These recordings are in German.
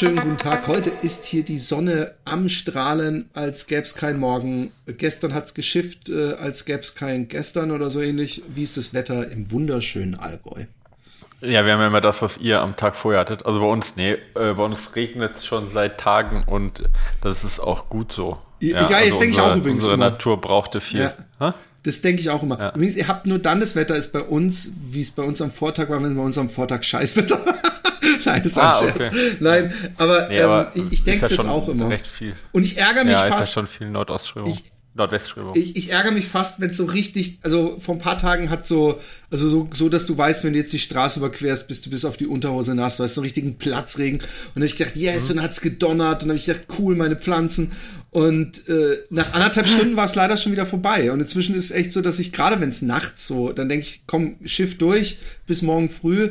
Wunderschönen guten Tag. Heute ist hier die Sonne am Strahlen, als gäbe es kein Morgen. Gestern hat es geschifft, äh, als gäbe es kein Gestern oder so ähnlich. Wie ist das Wetter im wunderschönen Allgäu? Ja, wir haben ja immer das, was ihr am Tag vorher hattet. Also bei uns, nee, äh, bei uns regnet es schon seit Tagen und das ist auch gut so. Ja, ja, also denke ich auch übrigens. Unsere immer. Natur brauchte viel. Ja. Das denke ich auch immer. Ja. Übrigens, ihr habt nur dann das Wetter ist bei uns, wie es bei uns am Vortag war, wenn bei uns am Vortag Scheißwetter Nein, das war ah, ein Scherz. Okay. Nein, aber, nee, aber ähm, ich denke das auch immer. Recht viel. Und ich ärgere mich ja, fast. Ja, ist ja schon viel Nordostströmung. Ich, Nordwestströmung. Ich, ich, ärgere mich fast, wenn es so richtig, also vor ein paar Tagen hat so, also so, so, dass du weißt, wenn du jetzt die Straße überquerst, bist du bis auf die Unterhose nass, du hast so einen richtigen Platzregen. Und dann habe ich gedacht, yes, mhm. und dann hat's gedonnert. Und dann habe ich gedacht, cool, meine Pflanzen. Und äh, nach anderthalb Stunden war es leider schon wieder vorbei. Und inzwischen ist es echt so, dass ich, gerade wenn es nachts so, dann denke ich, komm, Schiff durch, bis morgen früh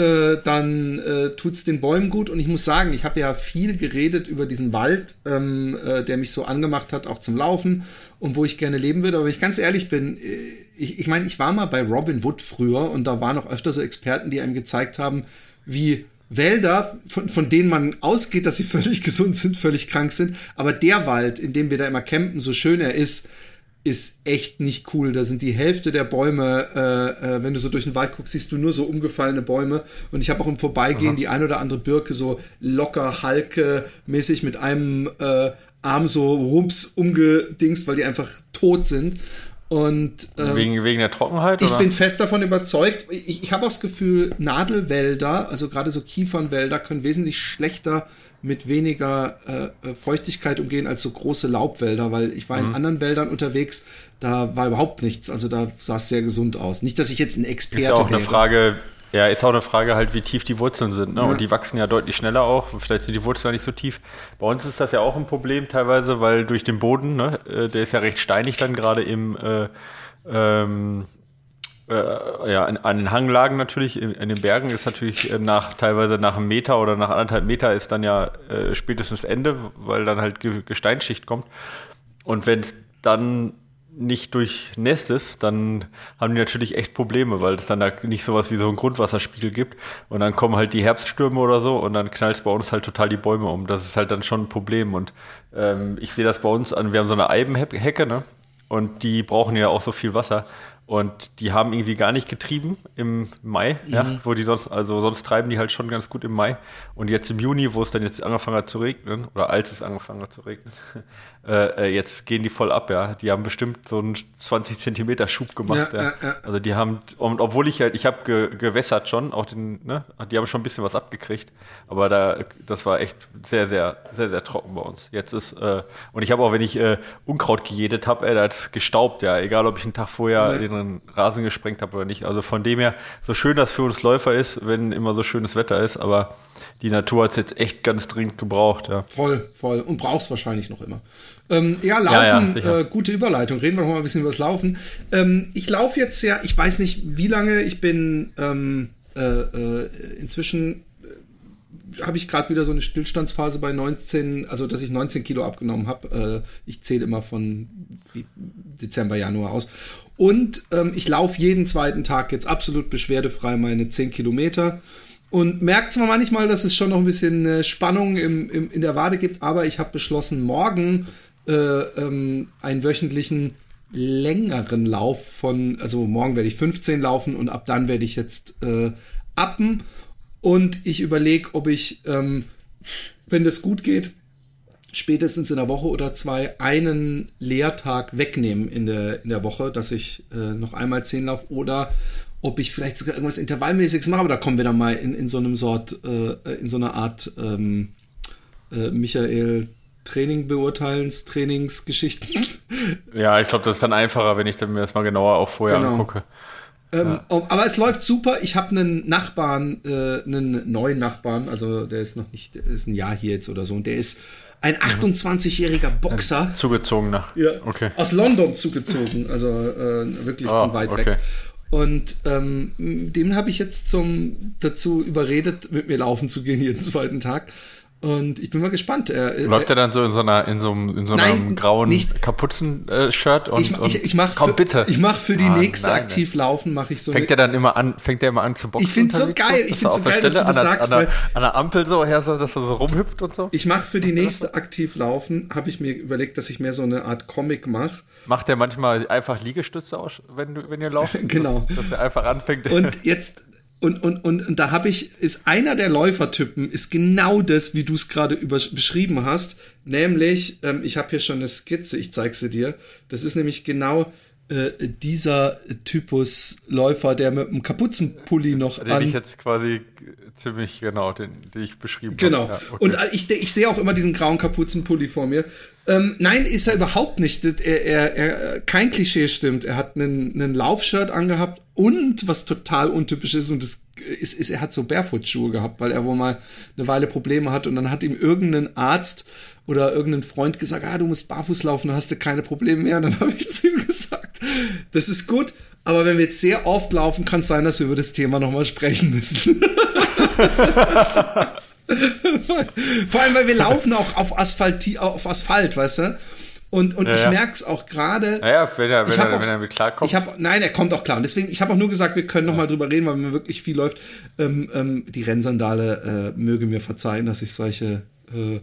äh, dann äh, tut's den Bäumen gut. Und ich muss sagen, ich habe ja viel geredet über diesen Wald, ähm, äh, der mich so angemacht hat, auch zum Laufen und wo ich gerne leben würde. Aber wenn ich ganz ehrlich bin, äh, ich, ich meine, ich war mal bei Robin Wood früher und da waren auch öfter so Experten, die einem gezeigt haben, wie Wälder, von, von denen man ausgeht, dass sie völlig gesund sind, völlig krank sind. Aber der Wald, in dem wir da immer campen, so schön er ist, ist echt nicht cool. Da sind die Hälfte der Bäume, äh, äh, wenn du so durch den Wald guckst, siehst du nur so umgefallene Bäume. Und ich habe auch im Vorbeigehen Aha. die ein oder andere Birke so locker, halke mäßig mit einem äh, Arm so rums umgedingst, weil die einfach tot sind. Und ähm, wegen, wegen der Trockenheit? Ich oder? bin fest davon überzeugt. Ich, ich habe auch das Gefühl, Nadelwälder, also gerade so Kiefernwälder, können wesentlich schlechter mit weniger äh, äh, Feuchtigkeit umgehen als so große Laubwälder, weil ich war in mhm. anderen Wäldern unterwegs, da war überhaupt nichts. Also da sah es sehr gesund aus. Nicht, dass ich jetzt ein Experte ist ja auch wäre. eine Frage, ja, ist auch eine Frage halt, wie tief die Wurzeln sind. Ne? Ja. Und die wachsen ja deutlich schneller auch. Vielleicht sind die Wurzeln ja nicht so tief. Bei uns ist das ja auch ein Problem teilweise, weil durch den Boden, ne, äh, der ist ja recht steinig dann gerade im äh, ähm, äh, ja, an den Hanglagen natürlich, in, in, den Bergen ist natürlich äh, nach teilweise nach einem Meter oder nach anderthalb Meter ist dann ja äh, spätestens Ende, weil dann halt Gesteinsschicht kommt. Und wenn es dann nicht durchnässt ist, dann haben die natürlich echt Probleme, weil es dann da nicht sowas wie so einen Grundwasserspiegel gibt. Und dann kommen halt die Herbststürme oder so und dann knallt es bei uns halt total die Bäume um. Das ist halt dann schon ein Problem. Und ähm, ich sehe das bei uns an, wir haben so eine Eibenhecke, ne? Und die brauchen ja auch so viel Wasser. Und die haben irgendwie gar nicht getrieben im Mai, mhm. ja, wo die sonst, also sonst treiben die halt schon ganz gut im Mai. Und jetzt im Juni, wo es dann jetzt angefangen hat zu regnen, oder als es angefangen hat zu regnen, äh, äh, jetzt gehen die voll ab, ja. Die haben bestimmt so einen 20 Zentimeter Schub gemacht. Ja, ja. Ja, also die haben, und obwohl ich halt, ich habe ge, gewässert schon, auch den, ne, die haben schon ein bisschen was abgekriegt, aber da, das war echt sehr, sehr, sehr, sehr trocken bei uns. Jetzt ist, äh, und ich habe auch, wenn ich äh, Unkraut gejedet habe, ey, da hat es gestaubt, ja, egal ob ich einen Tag vorher den Rasen gesprengt habe oder nicht. Also von dem her, so schön das für uns Läufer ist, wenn immer so schönes Wetter ist, aber die Natur hat es jetzt echt ganz dringend gebraucht. Ja. Voll, voll. Und brauchst wahrscheinlich noch immer. Ähm, ja, Laufen, ja, ja, äh, gute Überleitung. Reden wir noch mal ein bisschen über das Laufen. Ähm, ich laufe jetzt ja, ich weiß nicht wie lange, ich bin ähm, äh, äh, inzwischen äh, habe ich gerade wieder so eine Stillstandsphase bei 19, also dass ich 19 Kilo abgenommen habe. Äh, ich zähle immer von Dezember, Januar aus. Und ähm, ich laufe jeden zweiten Tag jetzt absolut beschwerdefrei meine 10 Kilometer. Und merkt zwar manchmal, dass es schon noch ein bisschen äh, Spannung im, im, in der Wade gibt, aber ich habe beschlossen, morgen äh, ähm, einen wöchentlichen längeren Lauf von, also morgen werde ich 15 laufen und ab dann werde ich jetzt äh, appen. Und ich überlege, ob ich, ähm, wenn das gut geht, spätestens in der Woche oder zwei einen Lehrtag wegnehmen in der, in der Woche, dass ich äh, noch einmal zehn laufe oder ob ich vielleicht sogar irgendwas Intervallmäßiges mache, aber da kommen wir dann mal in, in so einem Sort, äh, in so einer Art ähm, äh, Michael Training beurteilens, Trainingsgeschichten. Ja, ich glaube, das ist dann einfacher, wenn ich dann mir das mal genauer auch vorher genau. angucke. Ähm, ja. Aber es läuft super. Ich habe einen Nachbarn, äh, einen neuen Nachbarn, also der ist noch nicht, ist ein Jahr hier jetzt oder so, und der ist ein 28-jähriger Boxer. Zugezogener. Ja. Okay. Aus London zugezogen, also äh, wirklich oh, von weit okay. weg. Und ähm, dem habe ich jetzt zum dazu überredet, mit mir laufen zu gehen jeden zweiten Tag. Und ich bin mal gespannt. Er, Läuft er dann so in so einer in so einem, in so einem nein, grauen Kapuzen-Shirt und, ich, ich, ich mach komm für, bitte. Ich mache für die ah, nächste nein, Aktivlaufen mache ich so. Fängt er dann immer an? Fängt er immer an zu boxen? Ich finde so geil. Ich finde so geil, dass du das sagst. An der, an der Ampel so her, dass er so rumhüpft und so. Ich mache für die nächste Aktivlaufen habe ich mir überlegt, dass ich mehr so eine Art Comic mache. Macht er manchmal einfach Liegestütze aus, wenn du wenn ihr lauft? genau. Dass, dass er einfach anfängt. Und jetzt und, und, und, und da habe ich, ist einer der Läufertypen, ist genau das, wie du es gerade beschrieben hast. Nämlich, ähm, ich habe hier schon eine Skizze, ich zeig sie dir. Das ist nämlich genau äh, dieser Typus Läufer, der mit einem Kapuzenpulli noch den an. Den ich jetzt quasi ziemlich genau, den, den ich beschrieben habe. Genau. Ja, okay. Und ich, ich sehe auch immer diesen grauen Kapuzenpulli vor mir. Ähm, nein, ist er überhaupt nicht. Er, er, er, kein Klischee stimmt. Er hat einen, einen Laufshirt angehabt und was total untypisch ist und das ist, ist, er hat so Barefoot-Schuhe gehabt, weil er wohl mal eine Weile Probleme hat und dann hat ihm irgendein Arzt oder irgendein Freund gesagt, ah, du musst barfuß laufen, dann hast du keine Probleme mehr. Und dann habe ich zu ihm gesagt, das ist gut, aber wenn wir jetzt sehr oft laufen, kann es sein, dass wir über das Thema nochmal sprechen müssen. Vor allem, weil wir laufen auch auf Asphalt, auf Asphalt, weißt du? Und, und ja, ich ja. merke es auch gerade. Naja, wenn er, wenn, er, auch, wenn er mit klarkommt. Ich hab, nein, er kommt auch klar. Und deswegen, ich habe auch nur gesagt, wir können noch mal drüber reden, weil wenn wirklich viel läuft. Ähm, ähm, die Rennsandale äh, möge mir verzeihen, dass ich solche äh,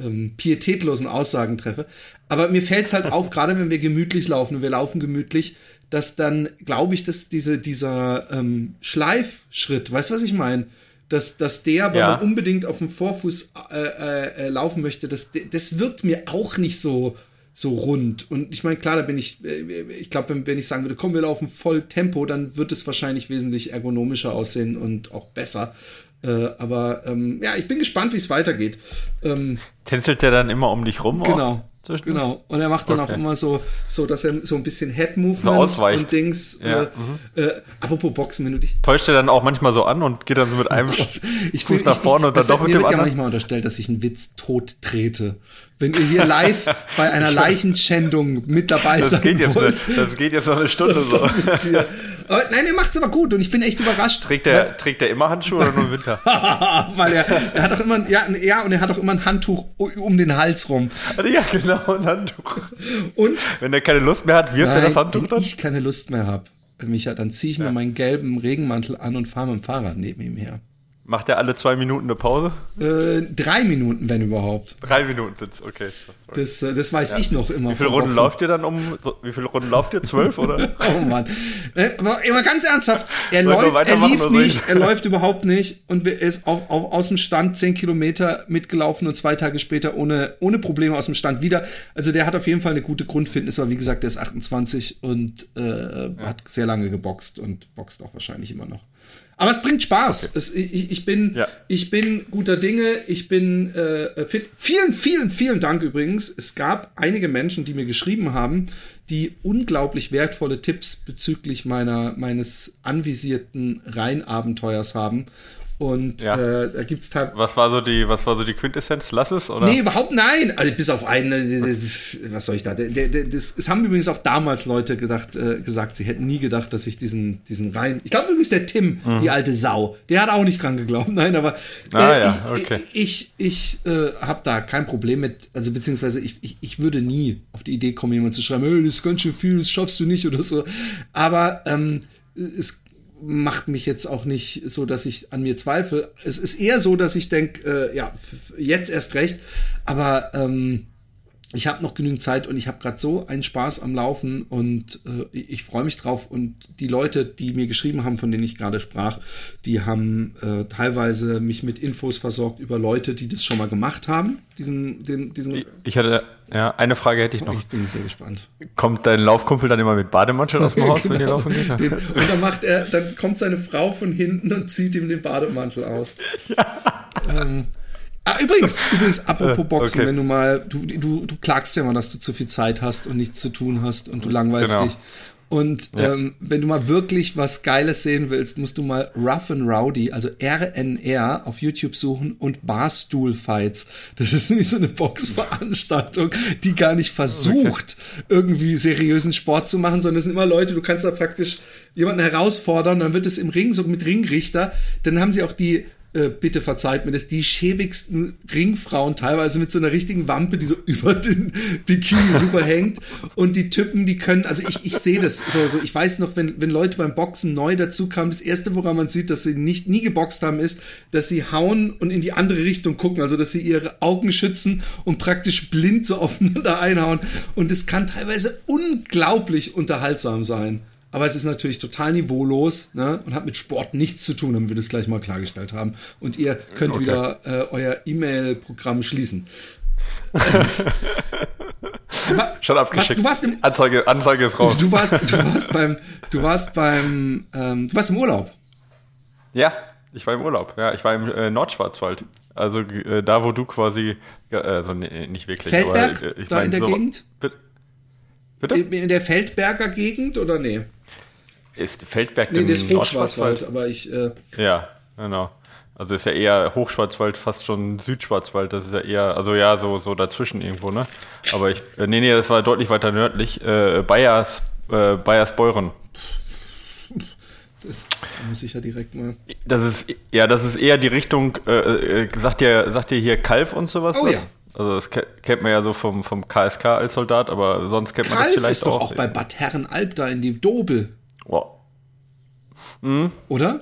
ähm, pietätlosen Aussagen treffe. Aber mir fällt es halt auf, gerade wenn wir gemütlich laufen und wir laufen gemütlich, dass dann, glaube ich, dass diese, dieser ähm, Schleifschritt, weißt du, was ich meine? Dass, dass der, wenn ja. man unbedingt auf dem Vorfuß äh, äh, äh, laufen möchte, das, das wirkt mir auch nicht so, so rund. Und ich meine, klar, da bin ich, äh, ich glaube, wenn, wenn ich sagen würde, komm, wir laufen voll Tempo, dann wird es wahrscheinlich wesentlich ergonomischer aussehen und auch besser. Äh, aber ähm, ja, ich bin gespannt, wie es weitergeht. Ähm, Tänzelt der dann immer um dich rum? Genau. Genau. Und er macht dann okay. auch immer so, so, dass er so ein bisschen Head-Movement so und Dings. Ja. Äh, mhm. äh, apropos Boxen, wenn du dich. Täuscht er dann auch manchmal so an und geht dann so mit einem ich Fuß nach vorne ich, und dann doch mit dem anderen? Mir wird ja manchmal unterstellt, dass ich einen Witz tot trete wenn ihr hier live bei einer Leichenschändung mit dabei das geht jetzt wollt. Eine, das geht jetzt noch eine Stunde so. aber, nein, er macht's aber gut und ich bin echt überrascht. Trägt er, trägt er immer Handschuhe oder nur im Winter? weil er, er hat auch immer, ja, ja, und er hat auch immer ein Handtuch um den Hals rum. Ja, genau, ein Handtuch. Und? Wenn er keine Lust mehr hat, wirft nein, er das Handtuch wenn dann? Wenn ich keine Lust mehr habe, Micha, dann ziehe ich ja. mir meinen gelben Regenmantel an und fahre mit dem Fahrrad neben ihm her. Macht er alle zwei Minuten eine Pause? Äh, drei Minuten, wenn überhaupt. Drei Minuten sind's, okay. Das, äh, das weiß ja. ich noch immer. Wie viele Runden Boxen. läuft ihr dann um? Wie viele Runden lauft ihr? Zwölf, oder? oh Mann. Äh, aber immer ganz ernsthaft, er läuft, er lief nicht, er läuft überhaupt nicht und er ist auf, auf, aus dem Stand zehn Kilometer mitgelaufen und zwei Tage später ohne, ohne Probleme aus dem Stand wieder. Also der hat auf jeden Fall eine gute Grundfitness, aber wie gesagt, der ist 28 und äh, ja. hat sehr lange geboxt und boxt auch wahrscheinlich immer noch. Aber es bringt Spaß. Okay. Es, ich, ich, bin, ja. ich bin guter Dinge. Ich bin äh, fit. Vielen, vielen, vielen Dank übrigens. Es gab einige Menschen, die mir geschrieben haben, die unglaublich wertvolle Tipps bezüglich meiner meines anvisierten Rheinabenteuers haben. Und ja. äh, da gibt's Was war so die, was war so die Quintessenz? Lass es, oder? Nee, überhaupt nein. Also bis auf einen, äh, was soll ich da? Der, der, das, es haben übrigens auch damals Leute gedacht, äh, gesagt, sie hätten nie gedacht, dass ich diesen, diesen rein. Ich glaube übrigens der Tim, mhm. die alte Sau, der hat auch nicht dran geglaubt. Nein, aber äh, ah, ja, okay. ich, ich, ich äh, habe da kein Problem mit, also beziehungsweise ich, ich, ich würde nie auf die Idee kommen, jemand zu schreiben, hey, das ist ganz schön viel, das schaffst du nicht oder so. Aber ähm, es macht mich jetzt auch nicht so, dass ich an mir zweifle. Es ist eher so, dass ich denke, äh, ja, jetzt erst recht. Aber ähm, ich habe noch genügend Zeit und ich habe gerade so einen Spaß am Laufen und äh, ich freue mich drauf. Und die Leute, die mir geschrieben haben, von denen ich gerade sprach, die haben äh, teilweise mich mit Infos versorgt über Leute, die das schon mal gemacht haben. Diesen, den, diesen ich hatte, ja, eine Frage hätte ich noch. Ich bin sehr gespannt. Kommt dein Laufkumpel dann immer mit Bademantel aus dem Haus, genau. wenn ihr genau. laufen geht? Den, und dann macht er, dann kommt seine Frau von hinten und zieht ihm den Bademantel aus. ja. Ähm, Ah, übrigens, übrigens, apropos Boxen, okay. wenn du mal, du, du, du klagst ja mal, dass du zu viel Zeit hast und nichts zu tun hast und du langweilst genau. dich. Und ja. ähm, wenn du mal wirklich was Geiles sehen willst, musst du mal Rough and Rowdy, also RNR auf YouTube suchen und Barstool Fights. Das ist nämlich so eine Boxveranstaltung, die gar nicht versucht, okay. irgendwie seriösen Sport zu machen, sondern es sind immer Leute, du kannst da praktisch jemanden herausfordern, dann wird es im Ring, so mit Ringrichter, dann haben sie auch die äh, bitte verzeiht mir das, die schäbigsten Ringfrauen, teilweise mit so einer richtigen Wampe, die so über den Bikini rüberhängt. Und die Typen, die können, also ich, ich sehe das so, so, ich weiß noch, wenn, wenn Leute beim Boxen neu dazu kamen, das erste, woran man sieht, dass sie nicht nie geboxt haben, ist, dass sie hauen und in die andere Richtung gucken, also dass sie ihre Augen schützen und praktisch blind so aufeinander einhauen. Und es kann teilweise unglaublich unterhaltsam sein. Aber es ist natürlich total niveaulos ne, und hat mit Sport nichts zu tun, damit wir das gleich mal klargestellt haben. Und ihr könnt okay. wieder äh, euer E-Mail-Programm schließen. Schon abgeschickt. Was, du warst im, Anzeige, Anzeige ist raus. Du warst, du warst beim, du warst beim, ähm, du warst im Urlaub. Ja, ich war im Urlaub. Ja, ich war im äh, Nordschwarzwald. Also äh, da, wo du quasi, also nee, nicht wirklich. Feldberg, aber, ich da in der so, Gegend? Bitte? In der Feldberger Gegend oder nee? Ist Feldberg nee, das ist Hochschwarzwald, aber ich. Äh ja, genau. Also ist ja eher Hochschwarzwald, fast schon Südschwarzwald. Das ist ja eher, also ja, so, so dazwischen irgendwo, ne? Aber ich, äh, nee, nee, das war deutlich weiter nördlich. Äh, Bayers, äh, Bayersbeuren. Das muss ich ja direkt mal. Das ist, ja, das ist eher die Richtung, äh, äh sagt ihr, sagt ihr hier Kalf und sowas? Oh was? ja. Also das kennt man ja so vom, vom KSK als Soldat, aber sonst kennt man Kalf das vielleicht ist doch auch. auch bei Bad Herrenalb da in dem Dobel. Wow. Mhm. Oder?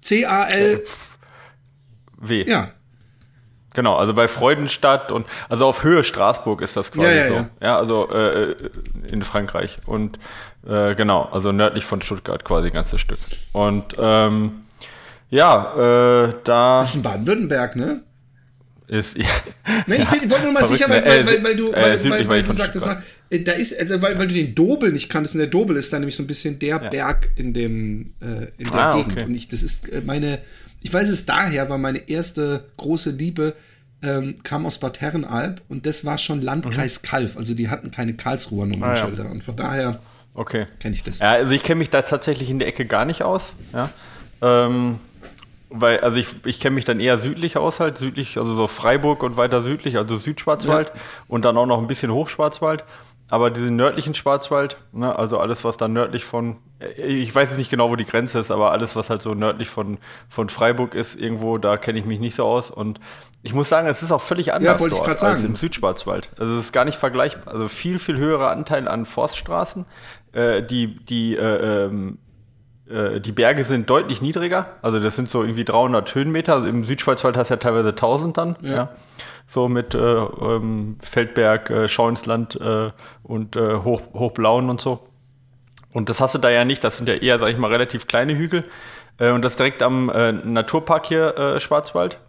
C-A-L. W. Ja. Genau, also bei Freudenstadt und also auf Höhe Straßburg ist das quasi ja, ja, so. Ja, ja also äh, in Frankreich. Und äh, genau, also nördlich von Stuttgart quasi ein ganzes Stück. Und ähm, ja, äh, da. Das ist in Baden-Württemberg, ne? ist. Ja, nee, ich, bin, ich wollte nur mal sicher, weil, weil, weil, weil du, weil, äh, weil, weil du sagtest, äh, da ist, also weil, weil du den Dobel nicht kanntest, und der Dobel ist da nämlich so ein bisschen der ja. Berg in dem, äh, in der ah, Gegend. Okay. Und ich, das ist äh, meine, ich weiß es daher, war meine erste große Liebe, ähm, kam aus Bad Herrenalb und das war schon Landkreis mhm. Kalf. Also die hatten keine Karlsruher Nummernschilder. Ah, ja. Und von daher okay. kenne ich das. Ja, also ich kenne mich da tatsächlich in der Ecke gar nicht aus. Ja. Ähm, weil, also ich, ich kenne mich dann eher südlich aus halt, südlich, also so Freiburg und weiter südlich, also Südschwarzwald ja. und dann auch noch ein bisschen Hochschwarzwald. Aber diesen nördlichen Schwarzwald, ne, also alles, was dann nördlich von, ich weiß jetzt nicht genau, wo die Grenze ist, aber alles, was halt so nördlich von, von Freiburg ist, irgendwo, da kenne ich mich nicht so aus. Und ich muss sagen, es ist auch völlig anders ja, dort als im Südschwarzwald. Also es ist gar nicht vergleichbar. Also viel, viel höherer Anteil an Forststraßen, äh, die, die äh, ähm, äh, die Berge sind deutlich niedriger. Also das sind so irgendwie 300 Höhenmeter. Also Im Südschwarzwald hast du ja teilweise 1000 dann. Ja. ja. So mit äh, ähm, Feldberg, äh, Schauinsland äh, und äh, Hoch, Hochblauen und so. Und das hast du da ja nicht. Das sind ja eher, sag ich mal, relativ kleine Hügel. Äh, und das direkt am Naturpark hier Schwarzwald.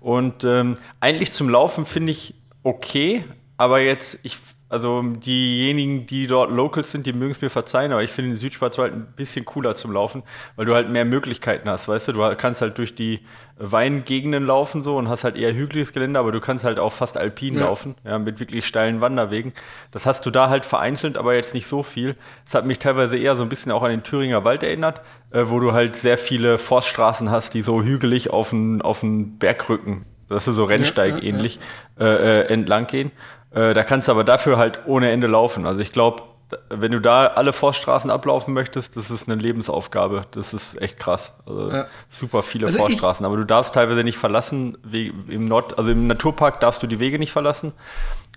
Und ähm, eigentlich zum Laufen finde ich okay, aber jetzt, ich also diejenigen, die dort Locals sind, die mögen es mir verzeihen, aber ich finde den Südschwarzwald ein bisschen cooler zum Laufen, weil du halt mehr Möglichkeiten hast, weißt du? Du kannst halt durch die Weingegenden laufen so und hast halt eher hügeliges Gelände, aber du kannst halt auch fast alpin ja. laufen, ja, mit wirklich steilen Wanderwegen. Das hast du da halt vereinzelt, aber jetzt nicht so viel. Das hat mich teilweise eher so ein bisschen auch an den Thüringer Wald erinnert, äh, wo du halt sehr viele Forststraßen hast, die so hügelig auf den, auf den Bergrücken, das ist so Rennsteig ähnlich, ja, ja. Äh, äh, entlang gehen. Äh, da kannst du aber dafür halt ohne Ende laufen. Also ich glaube, wenn du da alle Forststraßen ablaufen möchtest, das ist eine Lebensaufgabe. Das ist echt krass. Also ja. super viele also Forststraßen. Aber du darfst teilweise nicht verlassen. Im Nord, also im Naturpark darfst du die Wege nicht verlassen.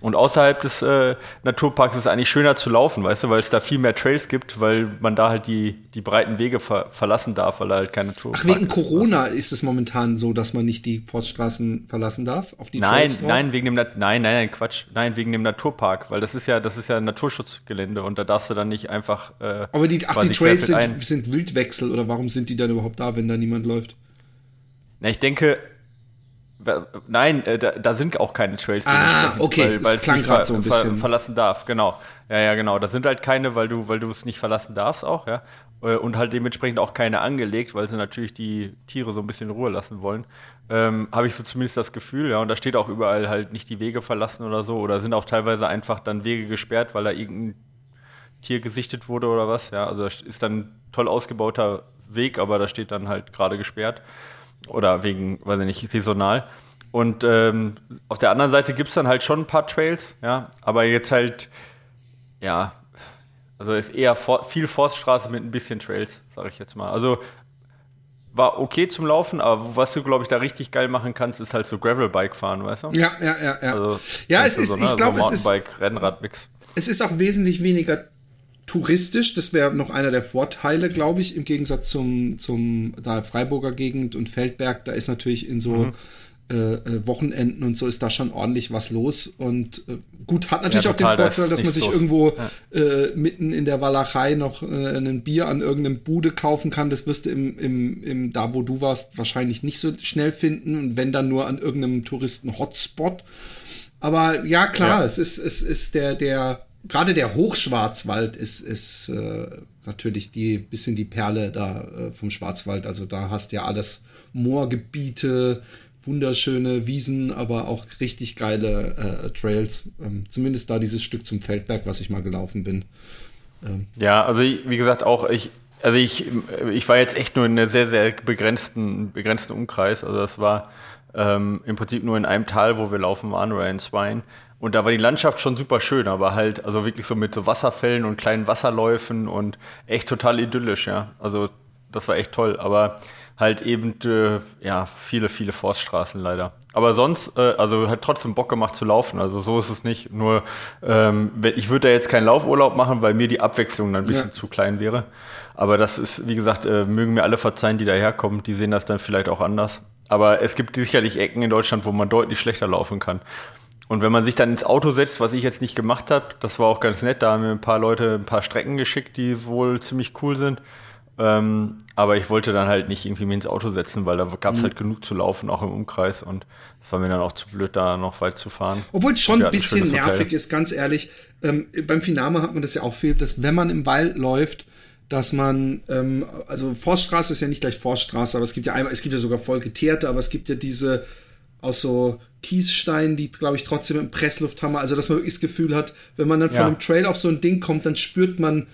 Und außerhalb des äh, Naturparks ist es eigentlich schöner zu laufen, weißt du, weil es da viel mehr Trails gibt, weil man da halt die, die breiten Wege ver verlassen darf, weil da halt keine Naturpark Ach, wegen ist. Corona ist es momentan so, dass man nicht die Forststraßen verlassen darf? Auf die nein, Trails nein, wegen dem nein, nein, nein, Quatsch. Nein, wegen dem Naturpark, weil das ist ja, das ist ja ein Naturschutzgelände und da darfst du dann nicht einfach. Äh, Aber die, ach, die Trails sind, sind Wildwechsel oder warum sind die dann überhaupt da, wenn da niemand läuft? Na, ich denke, Nein, äh, da, da, sind auch keine Trails. Ah, okay, weil, weil es klang gerade so ein bisschen. Ver verlassen darf, genau. Ja, ja, genau. Da sind halt keine, weil du, weil du es nicht verlassen darfst auch, ja. Äh, und halt dementsprechend auch keine angelegt, weil sie natürlich die Tiere so ein bisschen in Ruhe lassen wollen. Ähm, Habe ich so zumindest das Gefühl, ja. Und da steht auch überall halt nicht die Wege verlassen oder so. Oder sind auch teilweise einfach dann Wege gesperrt, weil da irgendein Tier gesichtet wurde oder was. Ja, also das ist dann ein toll ausgebauter Weg, aber da steht dann halt gerade gesperrt. Oder wegen, weiß ich nicht, saisonal. Und ähm, auf der anderen Seite gibt es dann halt schon ein paar Trails, ja, aber jetzt halt, ja, also ist eher for viel Forststraße mit ein bisschen Trails, sage ich jetzt mal. Also war okay zum Laufen, aber was du, glaube ich, da richtig geil machen kannst, ist halt so Gravelbike fahren, weißt du? Ja, ja, ja, ja. Also, ja, es ist, so, ne? ich glaube, so es ist. Rennradmix. Es ist auch wesentlich weniger touristisch. Das wäre noch einer der Vorteile, glaube ich, im Gegensatz zum, zum da Freiburger Gegend und Feldberg. Da ist natürlich in so mhm. Äh, äh, Wochenenden und so ist da schon ordentlich was los. Und äh, gut, hat natürlich ja, auch den Vorteil, dass man sich los. irgendwo ja. äh, mitten in der Walachei noch äh, ein Bier an irgendeinem Bude kaufen kann. Das wirst du im, im, im, da wo du warst, wahrscheinlich nicht so schnell finden. Und wenn dann nur an irgendeinem Touristen-Hotspot. Aber ja, klar, ja. es ist, es ist der, der, gerade der Hochschwarzwald ist, ist äh, natürlich die bisschen die Perle da äh, vom Schwarzwald. Also da hast du ja alles Moorgebiete, wunderschöne Wiesen, aber auch richtig geile äh, Trails. Ähm, zumindest da dieses Stück zum Feldberg, was ich mal gelaufen bin. Ähm. Ja, also wie gesagt, auch ich, also ich, ich war jetzt echt nur in einem sehr, sehr begrenzten, begrenzten Umkreis. Also das war ähm, im Prinzip nur in einem Tal, wo wir laufen waren, oder in Swine. Und da war die Landschaft schon super schön, aber halt, also wirklich so mit so Wasserfällen und kleinen Wasserläufen und echt total idyllisch, ja. Also das war echt toll. Aber halt eben äh, ja viele, viele Forststraßen leider. Aber sonst, äh, also hat trotzdem Bock gemacht zu laufen. Also so ist es nicht. Nur ähm, ich würde da jetzt keinen Laufurlaub machen, weil mir die Abwechslung dann ein bisschen ja. zu klein wäre. Aber das ist, wie gesagt, äh, mögen mir alle verzeihen, die daherkommen. Die sehen das dann vielleicht auch anders. Aber es gibt sicherlich Ecken in Deutschland, wo man deutlich schlechter laufen kann. Und wenn man sich dann ins Auto setzt, was ich jetzt nicht gemacht habe, das war auch ganz nett, da haben mir ein paar Leute ein paar Strecken geschickt, die wohl ziemlich cool sind. Ähm, aber ich wollte dann halt nicht irgendwie mir ins Auto setzen, weil da gab es mhm. halt genug zu laufen, auch im Umkreis. Und es war mir dann auch zu blöd, da noch weit zu fahren. Obwohl es schon ein bisschen nervig ist, ganz ehrlich. Ähm, beim Finama hat man das ja auch viel, dass wenn man im Wald läuft, dass man, ähm, also Forststraße ist ja nicht gleich Forststraße, aber es gibt ja einmal, es gibt ja sogar voll geteerte, aber es gibt ja diese aus so Kiessteinen, die, glaube ich, trotzdem im Pressluft haben. Also, dass man wirklich das Gefühl hat, wenn man dann ja. von einem Trail auf so ein Ding kommt, dann spürt man,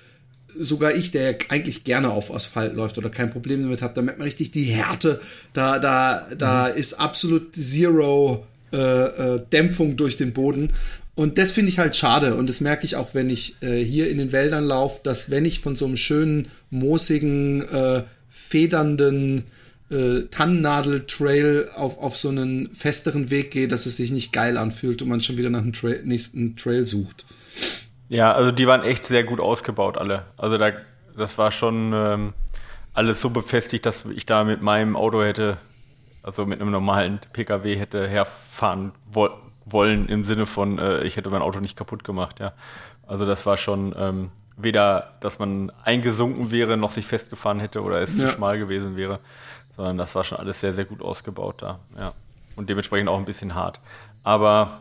sogar ich, der eigentlich gerne auf Asphalt läuft oder kein Problem damit hat, da merkt man richtig die Härte. Da, da, da mhm. ist absolut Zero äh, äh, Dämpfung durch den Boden. Und das finde ich halt schade. Und das merke ich auch, wenn ich äh, hier in den Wäldern laufe, dass wenn ich von so einem schönen, moosigen, äh, federnden äh, Tannennadel-Trail auf, auf so einen festeren Weg gehe, dass es sich nicht geil anfühlt und man schon wieder nach dem Tra nächsten Trail sucht. Ja, also die waren echt sehr gut ausgebaut, alle. Also da, das war schon ähm, alles so befestigt, dass ich da mit meinem Auto hätte, also mit einem normalen PKW hätte herfahren wo wollen im Sinne von, äh, ich hätte mein Auto nicht kaputt gemacht, ja. Also das war schon ähm, weder, dass man eingesunken wäre, noch sich festgefahren hätte oder es ja. zu schmal gewesen wäre, sondern das war schon alles sehr, sehr gut ausgebaut da, ja. Und dementsprechend auch ein bisschen hart. Aber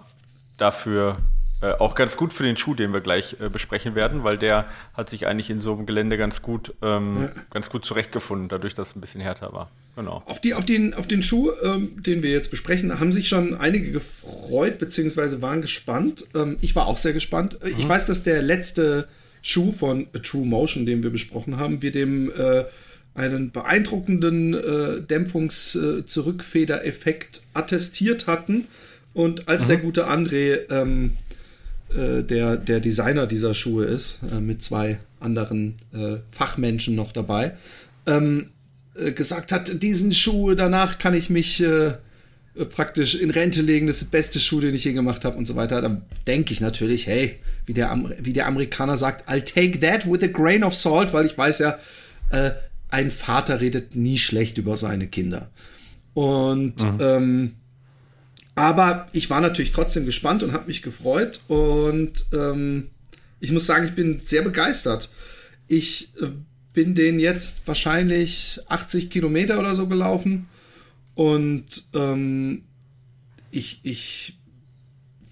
dafür äh, auch ganz gut für den Schuh, den wir gleich äh, besprechen werden, weil der hat sich eigentlich in so einem Gelände ganz gut, ähm, ganz gut zurechtgefunden, dadurch, dass es ein bisschen härter war. Genau. Auf, die, auf, den, auf den Schuh, ähm, den wir jetzt besprechen, haben sich schon einige gefreut, beziehungsweise waren gespannt. Ähm, ich war auch sehr gespannt. Äh, mhm. Ich weiß, dass der letzte Schuh von A True Motion, den wir besprochen haben, wir dem äh, einen beeindruckenden äh, Dämpfungszurückfedereffekt attestiert hatten. Und als mhm. der gute André ähm, äh, der, der Designer dieser Schuhe ist, äh, mit zwei anderen äh, Fachmenschen noch dabei, ähm, äh, gesagt hat, diesen Schuh, danach kann ich mich äh, praktisch in Rente legen, das ist der beste Schuh, den ich je gemacht habe und so weiter. Dann denke ich natürlich, hey, wie der, wie der Amerikaner sagt, I'll take that with a grain of salt, weil ich weiß ja, ein Vater redet nie schlecht über seine Kinder. Und mhm. ähm, aber ich war natürlich trotzdem gespannt und habe mich gefreut. Und ähm, ich muss sagen, ich bin sehr begeistert. Ich äh, bin den jetzt wahrscheinlich 80 Kilometer oder so gelaufen. Und ähm, ich, ich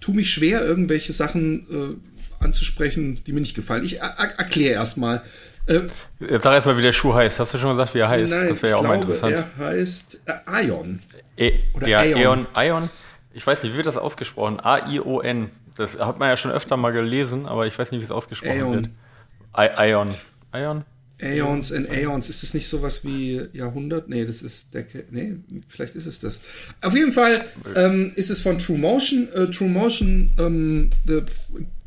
tue mich schwer, irgendwelche Sachen äh, anzusprechen, die mir nicht gefallen. Ich erkläre erstmal. Äh, Jetzt sag erstmal, wie der Schuh heißt. Hast du schon gesagt, wie er heißt? Nein, das wäre ja auch glaube, mal interessant. Er heißt äh, Ion. E Oder ja, Ion. Ion. Ich weiß nicht, wie wird das ausgesprochen? A-I-O-N. Das hat man ja schon öfter mal gelesen, aber ich weiß nicht, wie es ausgesprochen Aeon. wird. Ion. Ion? Aeons and Aeons. Ist das nicht sowas wie Jahrhundert? Nee, das ist Decke. Nee, vielleicht ist es das. Auf jeden Fall ähm, ist es von True Motion. Äh, True Motion ähm,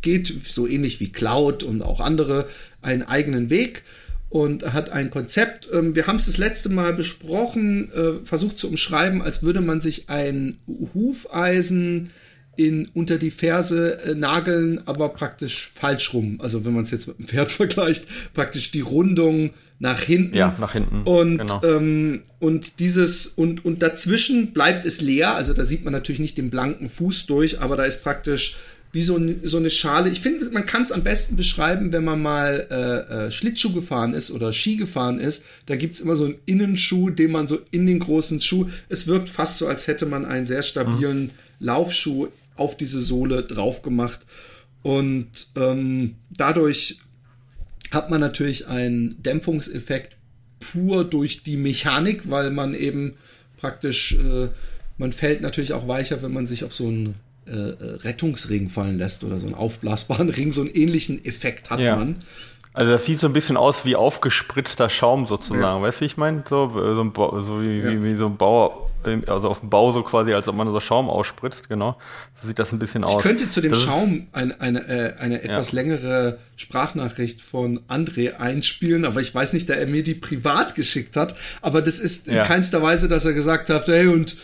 geht so ähnlich wie Cloud und auch andere einen eigenen Weg und hat ein Konzept. Ähm, wir haben es das letzte Mal besprochen, äh, versucht zu umschreiben, als würde man sich ein Hufeisen in, unter die Ferse äh, nageln, aber praktisch falsch rum. Also wenn man es jetzt mit dem Pferd vergleicht, praktisch die Rundung nach hinten. Ja, nach hinten. Und, genau. ähm, und dieses, und, und dazwischen bleibt es leer. Also da sieht man natürlich nicht den blanken Fuß durch, aber da ist praktisch wie so, so eine Schale. Ich finde, man kann es am besten beschreiben, wenn man mal äh, äh, Schlittschuh gefahren ist oder Ski gefahren ist. Da gibt's immer so einen Innenschuh, den man so in den großen Schuh. Es wirkt fast so, als hätte man einen sehr stabilen mhm. Laufschuh auf diese Sohle drauf gemacht. Und ähm, dadurch hat man natürlich einen Dämpfungseffekt pur durch die Mechanik, weil man eben praktisch, äh, man fällt natürlich auch weicher, wenn man sich auf so einen äh, äh Rettungsring fallen lässt oder so einen aufblasbaren Ring. So einen ähnlichen Effekt hat ja. man. Also das sieht so ein bisschen aus wie aufgespritzter Schaum sozusagen, ja. weißt du, wie ich meine? So, so, so wie, ja. wie, wie, so ein Bauer, also auf dem Bau so quasi, als ob man so Schaum ausspritzt, genau. So sieht das ein bisschen aus. Ich könnte zu dem das Schaum eine, eine, äh, eine etwas ja. längere Sprachnachricht von André einspielen, aber ich weiß nicht, da er mir die privat geschickt hat, aber das ist in keinster Weise, dass er gesagt hat, hey und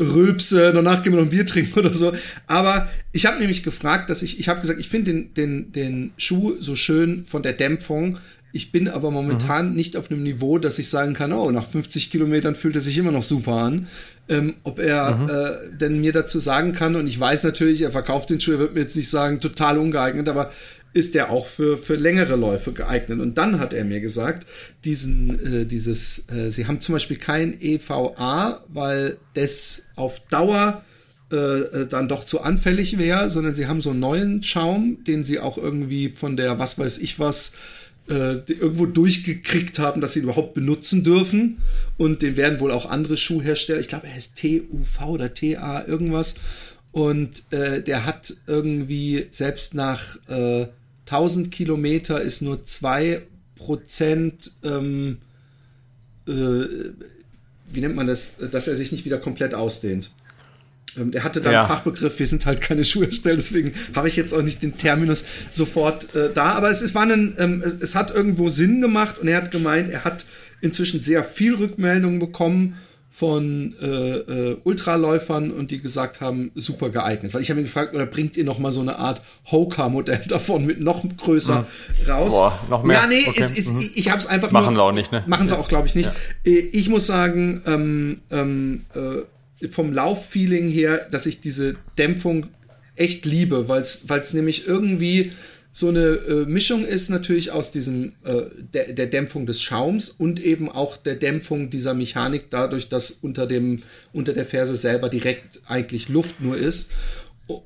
Rülpse, danach gehen wir noch ein Bier trinken oder so. Aber ich habe nämlich gefragt, dass ich, ich habe gesagt, ich finde den, den, den Schuh so schön von der Dämpfung. Ich bin aber momentan mhm. nicht auf einem Niveau, dass ich sagen kann, oh, nach 50 Kilometern fühlt er sich immer noch super an. Ähm, ob er mhm. äh, denn mir dazu sagen kann, und ich weiß natürlich, er verkauft den Schuh, er wird mir jetzt nicht sagen, total ungeeignet, aber ist der auch für, für längere Läufe geeignet. Und dann hat er mir gesagt, diesen, äh, dieses, äh, sie haben zum Beispiel kein EVA, weil das auf Dauer äh, äh, dann doch zu anfällig wäre, sondern sie haben so einen neuen Schaum, den sie auch irgendwie von der, was weiß ich was, äh, irgendwo durchgekriegt haben, dass sie ihn überhaupt benutzen dürfen. Und den werden wohl auch andere Schuhhersteller, ich glaube, er heißt TUV oder TA irgendwas. Und äh, der hat irgendwie selbst nach äh, 1000 Kilometer ist nur 2 Prozent, ähm, äh, wie nennt man das, dass er sich nicht wieder komplett ausdehnt. Ähm, der hatte dann ja. einen Fachbegriff, wir sind halt keine Schuhhersteller, deswegen habe ich jetzt auch nicht den Terminus sofort äh, da. Aber es, es, war ein, ähm, es, es hat irgendwo Sinn gemacht und er hat gemeint, er hat inzwischen sehr viel Rückmeldungen bekommen von äh, äh, Ultraläufern und die gesagt haben, super geeignet. Weil ich habe ihn gefragt, oder bringt ihr noch mal so eine Art Hoka-Modell davon mit noch größer mhm. raus? Boah, noch mehr. Ja, nee, okay. ist, ist, mhm. ich habe es einfach Machen nur, auch nicht, ne? Machen sie ja. auch, glaube ich, nicht. Ja. Äh, ich muss sagen, ähm, ähm, äh, vom Lauffeeling her, dass ich diese Dämpfung echt liebe, weil es nämlich irgendwie so eine äh, Mischung ist natürlich aus diesem äh, der, der Dämpfung des Schaums und eben auch der Dämpfung dieser Mechanik dadurch, dass unter dem unter der Ferse selber direkt eigentlich Luft nur ist.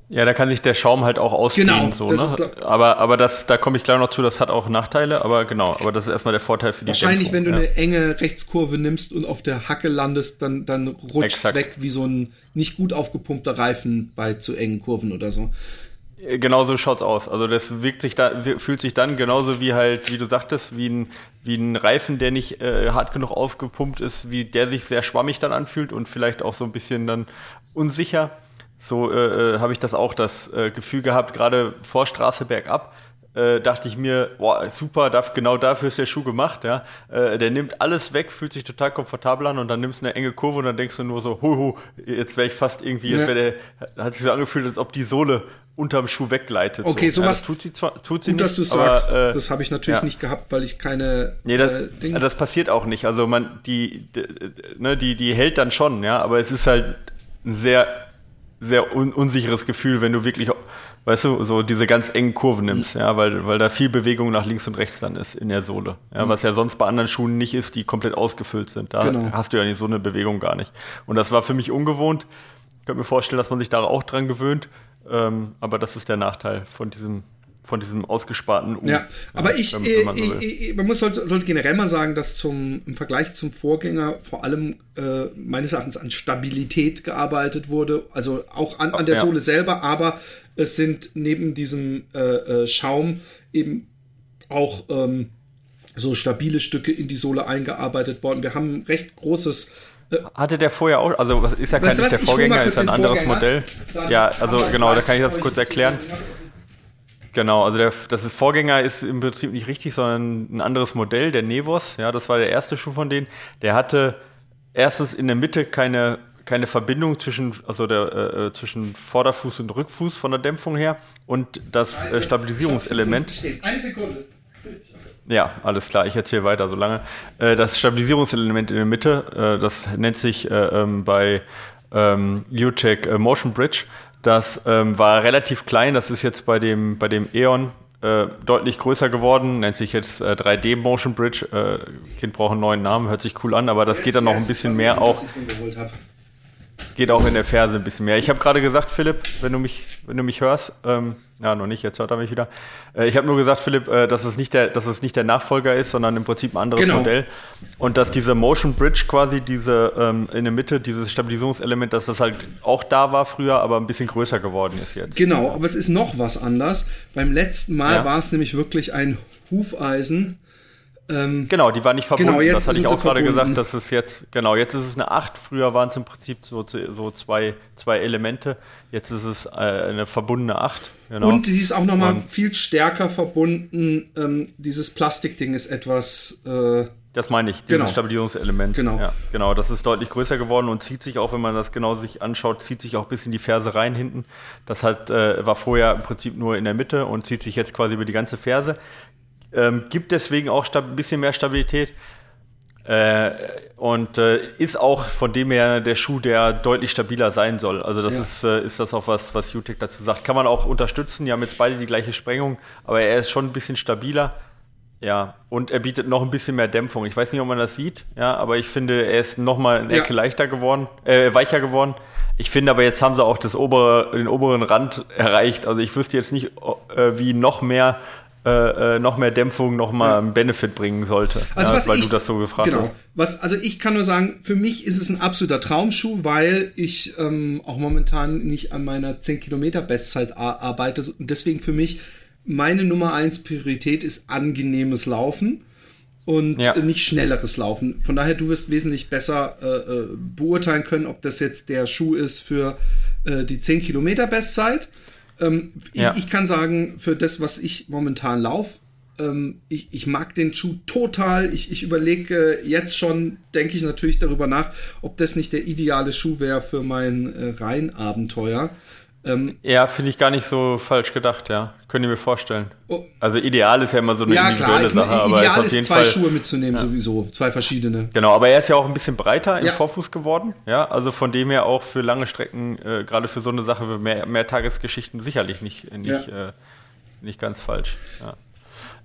Ja, da kann sich der Schaum halt auch ausdehnen. Genau, so, ne? aber aber das, da komme ich gleich noch zu, das hat auch Nachteile, aber genau, aber das ist erstmal der Vorteil für die Wahrscheinlich, Dämpfung, wenn du ja. eine enge Rechtskurve nimmst und auf der Hacke landest, dann, dann rutscht es weg wie so ein nicht gut aufgepumpter Reifen bei zu engen Kurven oder so. Äh, genauso schaut's aus. Also das wirkt sich da, fühlt sich dann genauso wie halt, wie du sagtest, wie ein, wie ein Reifen, der nicht äh, hart genug aufgepumpt ist, wie der sich sehr schwammig dann anfühlt und vielleicht auch so ein bisschen dann unsicher. So äh, äh habe ich das auch das äh, Gefühl gehabt, gerade vor Straße bergab äh, dachte ich mir, boah, super, darf, genau dafür ist der Schuh gemacht, ja. Äh, der nimmt alles weg, fühlt sich total komfortabel an und dann nimmst du eine enge Kurve und dann denkst du nur so, hu jetzt wäre ich fast irgendwie, jetzt wäre der, hat sich so angefühlt, als ob die Sohle unterm Schuh weggleitet. Okay, so. sowas ja, tut sie zwar, tut sie gut, nicht, dass du sagst. äh, das habe ich natürlich ja. nicht gehabt, weil ich keine. Nee, das, äh, das passiert auch nicht. Also man, die, die, ne, die, die hält dann schon, ja, aber es ist halt ein sehr, sehr un unsicheres Gefühl, wenn du wirklich weißt du, so diese ganz engen Kurven nimmst, mhm. ja, weil, weil da viel Bewegung nach links und rechts dann ist in der Sohle. Ja, mhm. was ja sonst bei anderen Schuhen nicht ist, die komplett ausgefüllt sind. Da genau. hast du ja nicht so eine Bewegung gar nicht. Und das war für mich ungewohnt. Ich könnte mir vorstellen, dass man sich da auch dran gewöhnt. Ähm, aber das ist der Nachteil von diesem von diesem ausgesparten U. Ja, aber ich, wenn, wenn man, so äh, man, muss sollte, sollte, generell mal sagen, dass zum im Vergleich zum Vorgänger vor allem äh, meines Erachtens an Stabilität gearbeitet wurde, also auch an, an der ja. Sohle selber, aber es sind neben diesem äh, äh, Schaum eben auch ähm, so stabile Stücke in die Sohle eingearbeitet worden. Wir haben recht großes äh, hatte der vorher auch, also ist ja kein der Vorgänger, ist ein anderes Vorgänger. Modell. Ja, also genau, da kann ich das kurz erklären. Genau, also der, das ist Vorgänger ist im Prinzip nicht richtig, sondern ein anderes Modell, der Nevos, ja, das war der erste Schuh von denen. Der hatte erstens in der Mitte keine, keine Verbindung zwischen, also der, äh, äh zwischen Vorderfuß und Rückfuß von der Dämpfung her und das äh, Stabilisierungselement. Eine Sekunde. Ja, alles klar, ich erzähle weiter so lange. Äh, das Stabilisierungselement in der Mitte, äh, das nennt sich äh, ähm, bei ähm, UTEC Motion Bridge. Das ähm, war relativ klein, das ist jetzt bei dem, bei dem E.ON deutlich größer geworden, nennt sich jetzt 3D Motion Bridge. kind braucht einen neuen Namen, hört sich cool an, aber das geht dann noch ein bisschen mehr auch. Geht auch in der Ferse ein bisschen mehr. Ich habe gerade gesagt, Philipp, wenn du mich, wenn du mich hörst, ähm, ja, noch nicht, jetzt hört er mich wieder. Äh, ich habe nur gesagt, Philipp, äh, dass, es nicht der, dass es nicht der Nachfolger ist, sondern im Prinzip ein anderes genau. Modell. Und dass diese Motion Bridge quasi, diese ähm, in der Mitte, dieses Stabilisierungselement, dass das halt auch da war früher, aber ein bisschen größer geworden ist jetzt. Genau, aber es ist noch was anders. Beim letzten Mal ja. war es nämlich wirklich ein Hufeisen ähm, genau, die war nicht verbunden. Genau, das hatte ich auch gerade gesagt, dass es jetzt, genau, jetzt ist es eine 8. Früher waren es im Prinzip so, so zwei, zwei Elemente. Jetzt ist es äh, eine verbundene 8. Genau. Und sie ist auch nochmal viel stärker verbunden. Ähm, dieses Plastikding ist etwas. Äh, das meine ich, dieses genau. Stabilisierungselement. Genau. Ja, genau, das ist deutlich größer geworden und zieht sich auch, wenn man das genau sich anschaut, zieht sich auch bis in die Ferse rein hinten. Das hat, äh, war vorher im Prinzip nur in der Mitte und zieht sich jetzt quasi über die ganze Ferse. Ähm, gibt deswegen auch ein bisschen mehr Stabilität. Äh, und äh, ist auch von dem her der Schuh, der deutlich stabiler sein soll. Also das ja. ist, äh, ist das auch was, was UTEC dazu sagt. Kann man auch unterstützen. Die haben jetzt beide die gleiche Sprengung, aber er ist schon ein bisschen stabiler. Ja, und er bietet noch ein bisschen mehr Dämpfung. Ich weiß nicht, ob man das sieht, ja, aber ich finde, er ist noch mal eine Ecke ja. leichter geworden, äh, weicher geworden. Ich finde aber, jetzt haben sie auch das obere, den oberen Rand erreicht. Also ich wüsste jetzt nicht, äh, wie noch mehr äh, äh, noch mehr Dämpfung noch mal einen Benefit bringen sollte. Also ja, was weil ich, du das so gefragt genau, hast. Was, also ich kann nur sagen, für mich ist es ein absoluter Traumschuh, weil ich ähm, auch momentan nicht an meiner 10 Kilometer Bestzeit arbeite und deswegen für mich meine Nummer eins Priorität ist angenehmes Laufen und ja. nicht schnelleres Laufen. Von daher, du wirst wesentlich besser äh, äh beurteilen können, ob das jetzt der Schuh ist für äh, die 10 Kilometer Bestzeit ähm, ja. ich, ich, kann sagen, für das, was ich momentan laufe, ähm, ich, ich mag den Schuh total. Ich, ich überlege jetzt schon, denke ich natürlich darüber nach, ob das nicht der ideale Schuh wäre für mein äh, Rheinabenteuer. Ähm, ja, finde ich gar nicht so falsch gedacht, ja. Könnt ihr mir vorstellen. Oh. Also ideal ist ja immer so eine ja, individuelle klar, Sache. Aber ideal ist, auf jeden zwei Fall, Schuhe mitzunehmen ja. sowieso, zwei verschiedene. Genau, aber er ist ja auch ein bisschen breiter im ja. Vorfuß geworden. Ja, also von dem her auch für lange Strecken, äh, gerade für so eine Sache, mehr, mehr Tagesgeschichten sicherlich nicht, nicht, äh, nicht ganz falsch. Ja.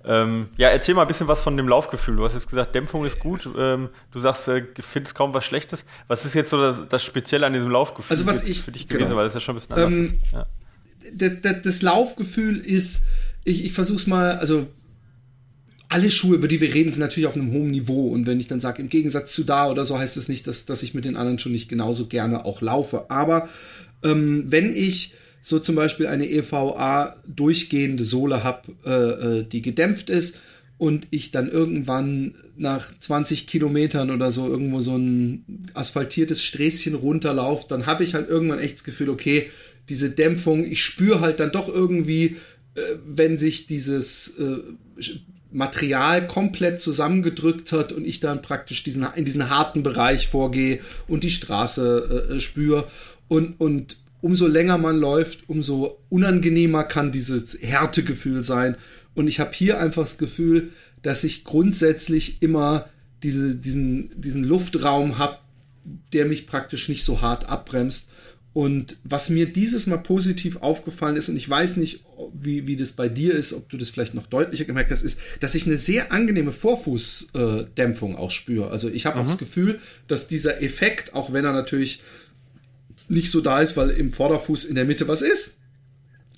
Ähm, ja, erzähl mal ein bisschen was von dem Laufgefühl. Du hast jetzt gesagt, Dämpfung ist gut. Ähm, du sagst, äh, findest kaum was Schlechtes. Was ist jetzt so das, das Spezielle an diesem Laufgefühl also was ich, für dich gewesen, genau. weil das ja schon ein bisschen anders ähm, ist? Ja. Das Laufgefühl ist, ich, ich versuch's mal, also alle Schuhe, über die wir reden, sind natürlich auf einem hohen Niveau. Und wenn ich dann sage, im Gegensatz zu da oder so, heißt das nicht, dass, dass ich mit den anderen schon nicht genauso gerne auch laufe. Aber ähm, wenn ich so zum Beispiel eine EVA durchgehende Sohle habe, äh, äh, die gedämpft ist und ich dann irgendwann nach 20 Kilometern oder so irgendwo so ein asphaltiertes Sträßchen runterlaufe, dann habe ich halt irgendwann echt das Gefühl, okay, diese Dämpfung, ich spüre halt dann doch irgendwie, äh, wenn sich dieses äh, Material komplett zusammengedrückt hat und ich dann praktisch diesen, in diesen harten Bereich vorgehe und die Straße äh, spüre. Und, und umso länger man läuft, umso unangenehmer kann dieses Härtegefühl sein. Und ich habe hier einfach das Gefühl, dass ich grundsätzlich immer diese, diesen, diesen Luftraum habe, der mich praktisch nicht so hart abbremst. Und was mir dieses Mal positiv aufgefallen ist, und ich weiß nicht, wie, wie das bei dir ist, ob du das vielleicht noch deutlicher gemerkt hast, ist, dass ich eine sehr angenehme Vorfußdämpfung auch spüre. Also ich habe auch das Gefühl, dass dieser Effekt, auch wenn er natürlich nicht so da ist, weil im Vorderfuß in der Mitte was ist,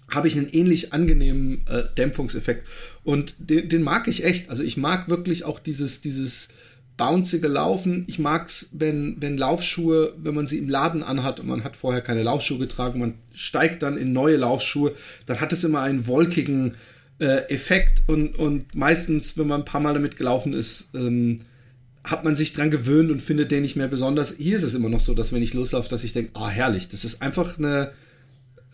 habe ich einen ähnlich angenehmen äh, Dämpfungseffekt. Und den, den, mag ich echt. Also ich mag wirklich auch dieses, dieses bouncige Laufen. Ich mag's, wenn, wenn Laufschuhe, wenn man sie im Laden anhat und man hat vorher keine Laufschuhe getragen, man steigt dann in neue Laufschuhe, dann hat es immer einen wolkigen, äh, Effekt und, und meistens, wenn man ein paar Mal damit gelaufen ist, ähm, hat man sich dran gewöhnt und findet den nicht mehr besonders. Hier ist es immer noch so, dass wenn ich loslaufe, dass ich denke, ah, oh, herrlich, das ist einfach eine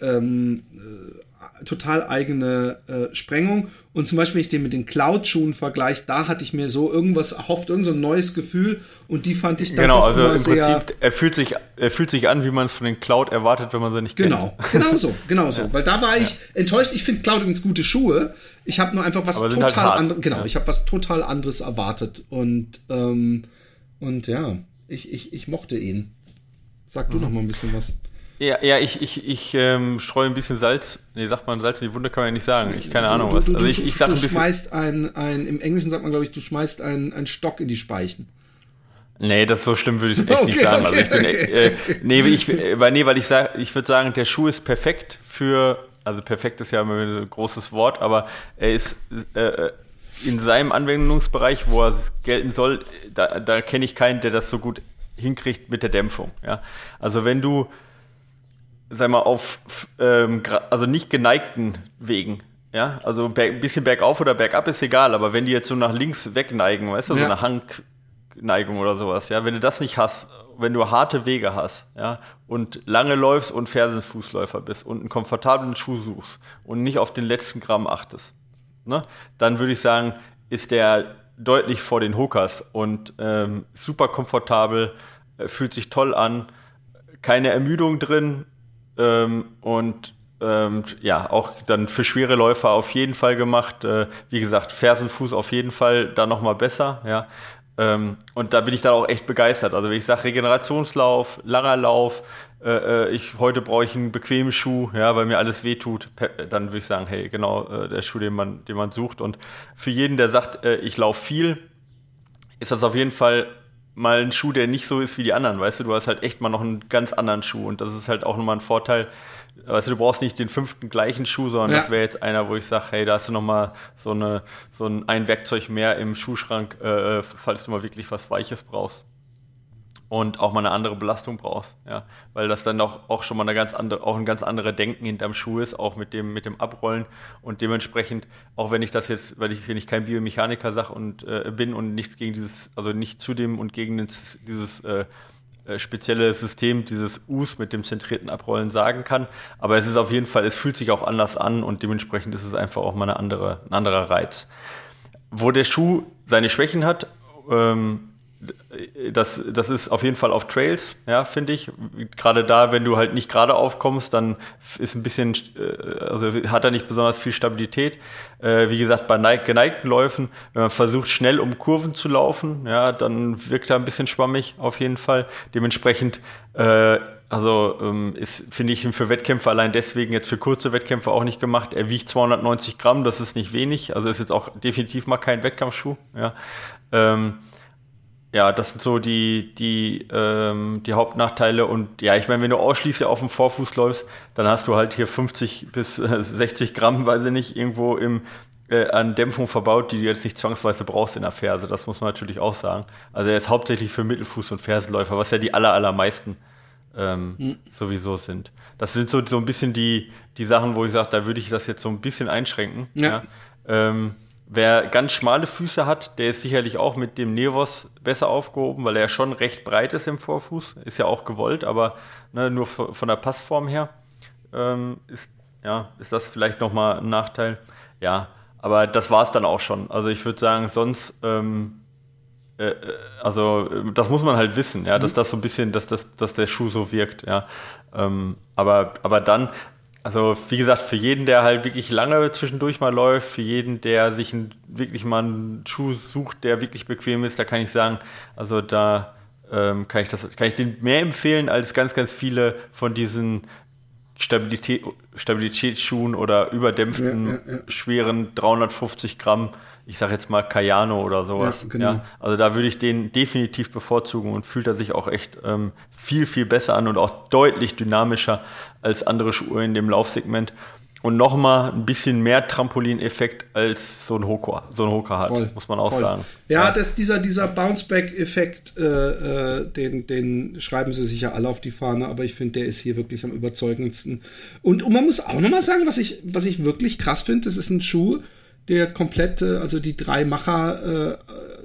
ähm, äh, total eigene äh, Sprengung. Und zum Beispiel, wenn ich den mit den Cloud-Schuhen vergleiche, da hatte ich mir so irgendwas erhofft, irgend so ein neues Gefühl und die fand ich dann Genau, also im Prinzip, er fühlt, sich, er fühlt sich an, wie man es von den Cloud erwartet, wenn man sie nicht genau, kennt. Genau, genau so, genau so. Ja. Weil da war ich ja. enttäuscht. Ich finde Cloud übrigens gute Schuhe. Ich habe nur einfach was halt total halt anderes, genau, ja. ich habe was total anderes erwartet. Und, ähm, und ja, ich, ich, ich mochte ihn. Sag du mhm. noch mal ein bisschen was. Ja, ja, ich, ich, ich ähm, streue ein bisschen Salz. Nee, sagt man Salz in die Wunde, kann man ja nicht sagen. Ich keine Ahnung was. Also ich, ich sag du, ein bisschen. schmeißt ein, ein, im Englischen sagt man, glaube ich, du schmeißt einen, einen Stock in die Speichen. Nee, das so schlimm würde ich es echt okay, nicht sagen. Okay, also ich bin, okay. äh, nee, ich, weil, nee, weil ich sag, ich würde sagen, der Schuh ist perfekt für, also perfekt ist ja immer ein großes Wort, aber er ist äh, in seinem Anwendungsbereich, wo er gelten soll, da, da kenne ich keinen, der das so gut hinkriegt mit der Dämpfung. Ja? Also wenn du sag mal, auf ähm, also nicht geneigten Wegen. Ja, also ein bisschen bergauf oder bergab ist egal, aber wenn die jetzt so nach links wegneigen, weißt du, ja. so eine Hangneigung oder sowas, ja, wenn du das nicht hast, wenn du harte Wege hast, ja, und lange läufst und Fersenfußläufer bist und einen komfortablen Schuh suchst und nicht auf den letzten Gramm achtest, ne, dann würde ich sagen, ist der deutlich vor den Hookers und ähm, super komfortabel, äh, fühlt sich toll an, keine Ermüdung drin, ähm, und ähm, ja, auch dann für schwere Läufer auf jeden Fall gemacht. Äh, wie gesagt, Fersenfuß auf jeden Fall da nochmal besser, ja. Ähm, und da bin ich dann auch echt begeistert. Also wenn ich sage Regenerationslauf, langer Lauf, äh, äh ich, heute brauche ich einen bequemen Schuh, ja, weil mir alles wehtut, dann würde ich sagen, hey, genau, äh, der Schuh, den man, den man sucht. Und für jeden, der sagt, äh, ich laufe viel, ist das auf jeden Fall mal ein Schuh, der nicht so ist wie die anderen, weißt du, du hast halt echt mal noch einen ganz anderen Schuh und das ist halt auch nochmal ein Vorteil. Weißt du, du brauchst nicht den fünften gleichen Schuh, sondern ja. das wäre jetzt einer, wo ich sage, hey, da hast du nochmal so, eine, so ein, ein Werkzeug mehr im Schuhschrank, äh, falls du mal wirklich was Weiches brauchst und auch mal eine andere Belastung brauchst, ja, weil das dann auch, auch schon mal eine ganz andere, auch ein ganz anderer Denken hinterm Schuh ist, auch mit dem, mit dem Abrollen. Und dementsprechend, auch wenn ich das jetzt, weil ich, wenn ich kein Biomechaniker sag und äh, bin und nichts gegen dieses, also nicht zu dem und gegen dieses, dieses äh, äh spezielle System, dieses Us mit dem zentrierten Abrollen sagen kann, aber es ist auf jeden Fall, es fühlt sich auch anders an und dementsprechend ist es einfach auch mal eine andere, ein anderer Reiz. Wo der Schuh seine Schwächen hat, ähm, das, das ist auf jeden Fall auf Trails, ja, finde ich. Gerade da, wenn du halt nicht gerade aufkommst, dann ist ein bisschen, äh, also hat er nicht besonders viel Stabilität. Äh, wie gesagt, bei geneigten Läufen, wenn man versucht, schnell um Kurven zu laufen, ja, dann wirkt er ein bisschen schwammig auf jeden Fall. Dementsprechend, äh, also ähm, ist, finde ich, für Wettkämpfe allein deswegen jetzt für kurze Wettkämpfe auch nicht gemacht. Er wiegt 290 Gramm, das ist nicht wenig, also ist jetzt auch definitiv mal kein Wettkampfschuh, ja. Ähm, ja, das sind so die, die, ähm, die Hauptnachteile. Und ja, ich meine, wenn du ausschließlich auf dem Vorfuß läufst, dann hast du halt hier 50 bis 60 Gramm, weiß ich nicht, irgendwo im, äh, an Dämpfung verbaut, die du jetzt nicht zwangsweise brauchst in der Ferse. Das muss man natürlich auch sagen. Also er ist hauptsächlich für Mittelfuß- und Fersenläufer, was ja die aller, allermeisten ähm, mhm. sowieso sind. Das sind so, so ein bisschen die, die Sachen, wo ich sage, da würde ich das jetzt so ein bisschen einschränken. Ja. ja. Ähm, Wer ganz schmale Füße hat, der ist sicherlich auch mit dem Nevos besser aufgehoben, weil er schon recht breit ist im Vorfuß. Ist ja auch gewollt, aber ne, nur von der Passform her ähm, ist, ja, ist das vielleicht nochmal ein Nachteil. Ja, aber das war es dann auch schon. Also ich würde sagen, sonst, ähm, äh, äh also das muss man halt wissen, ja, dass mhm. das so ein bisschen, dass, das, dass der Schuh so wirkt, ja. Ähm, aber, aber dann, also wie gesagt, für jeden, der halt wirklich lange zwischendurch mal läuft, für jeden, der sich ein, wirklich mal einen Schuh sucht, der wirklich bequem ist, da kann ich sagen, also da ähm, kann, ich das, kann ich den mehr empfehlen als ganz, ganz viele von diesen Stabilität, Stabilitätsschuhen oder überdämpften, ja, ja, ja. schweren 350 Gramm ich sage jetzt mal Cayano oder sowas. Genau. also da würde ich den definitiv bevorzugen und fühlt er sich auch echt ähm, viel, viel besser an und auch deutlich dynamischer als andere Schuhe in dem Laufsegment. Und nochmal ein bisschen mehr Trampolineffekt als so ein Hoka, so ein Hoka hat, voll, muss man auch voll. sagen. Ja, ja, Das, dieser, dieser Bounceback-Effekt, äh, äh, den, den schreiben sie sich ja alle auf die Fahne, aber ich finde, der ist hier wirklich am überzeugendsten. Und, und man muss auch nochmal sagen, was ich, was ich wirklich krass finde, das ist ein Schuh, der komplette, also die drei Macher äh,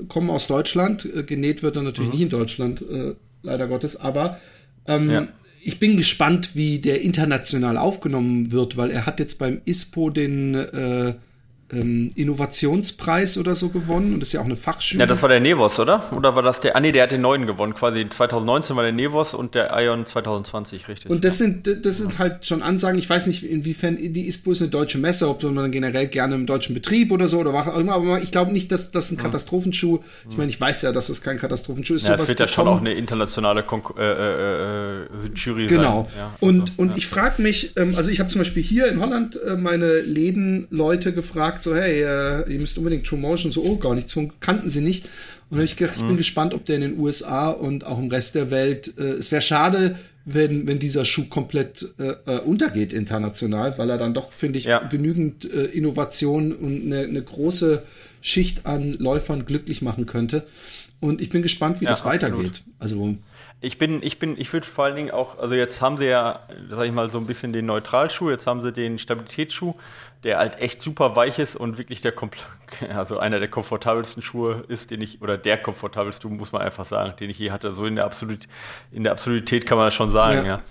kommen aus Deutschland. Äh, genäht wird er natürlich mhm. nicht in Deutschland, äh, leider Gottes, aber ähm, ja. Ich bin gespannt, wie der international aufgenommen wird, weil er hat jetzt beim ISPO den äh, ähm, Innovationspreis oder so gewonnen und das ist ja auch eine Fachschule. Ja, das war der Nevos, oder? Oder war das der? Ah, nee, der hat den neuen gewonnen. Quasi 2019 war der Nevos und der Ion 2020, richtig. Und das sind, das sind halt schon Ansagen. Ich weiß nicht, inwiefern die ISPO ist eine deutsche Messe, ob man generell gerne im deutschen Betrieb oder so oder was auch immer. Aber ich glaube nicht, dass das ein Katastrophenschuh. Ich meine, ich weiß ja, dass es kein Katastrophenschuh ist. Ja, es wird ja schon auch eine internationale Kon äh, äh, äh, Jury genau. sein. Ja, und, also, und ja. ich frage mich, ähm, also ich habe zum Beispiel hier in Holland äh, meine Lädenleute gefragt, so, hey, äh, ihr müsst unbedingt True Motion, so, oh, gar nichts, kannten sie nicht. Und habe ich gedacht, ich bin mhm. gespannt, ob der in den USA und auch im Rest der Welt, äh, es wäre schade, wenn, wenn dieser Schuh komplett äh, äh, untergeht international, weil er dann doch, finde ich, ja. genügend äh, Innovation und eine, eine große Schicht an Läufern glücklich machen könnte. Und ich bin gespannt, wie ja, das absolut. weitergeht. Also ich bin, ich bin, ich würde vor allen Dingen auch, also jetzt haben sie ja, sag ich mal, so ein bisschen den Neutralschuh, jetzt haben sie den Stabilitätsschuh, der halt echt super weich ist und wirklich der, also einer der komfortabelsten Schuhe ist, den ich, oder der komfortabelste, muss man einfach sagen, den ich je hatte. So in der, Absolut, in der Absolutität kann man das schon sagen, ja. ja.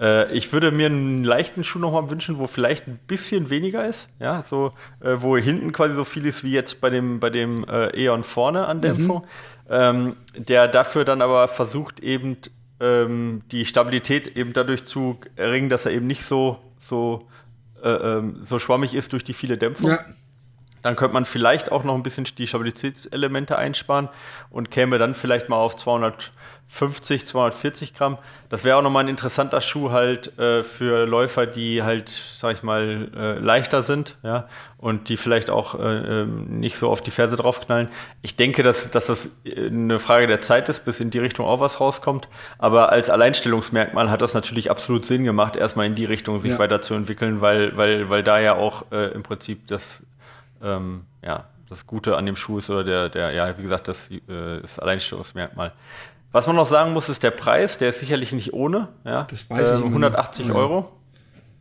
Äh, ich würde mir einen leichten Schuh nochmal wünschen, wo vielleicht ein bisschen weniger ist, ja, so, äh, wo hinten quasi so viel ist wie jetzt bei dem, bei dem äh, Eon vorne an Dämpfung. Mhm ähm, der dafür dann aber versucht eben ähm, die Stabilität eben dadurch zu erringen, dass er eben nicht so, so, äh, ähm, so schwammig ist durch die viele Dämpfung. Ja. Dann könnte man vielleicht auch noch ein bisschen die Stabilitätselemente einsparen und käme dann vielleicht mal auf 250, 240 Gramm. Das wäre auch nochmal ein interessanter Schuh halt äh, für Läufer, die halt, sag ich mal, äh, leichter sind, ja, und die vielleicht auch äh, ähm, nicht so auf die Ferse draufknallen. Ich denke, dass, dass das eine Frage der Zeit ist, bis in die Richtung auch was rauskommt. Aber als Alleinstellungsmerkmal hat das natürlich absolut Sinn gemacht, erstmal in die Richtung sich ja. weiterzuentwickeln, weil, weil, weil da ja auch äh, im Prinzip das ähm, ja, das Gute an dem Schuh ist oder der, der ja, wie gesagt, das äh, das Alleinstellungsmerkmal. Was man noch sagen muss, ist der Preis, der ist sicherlich nicht ohne. Ja? Das weiß ähm, ich. 180 ja. Euro.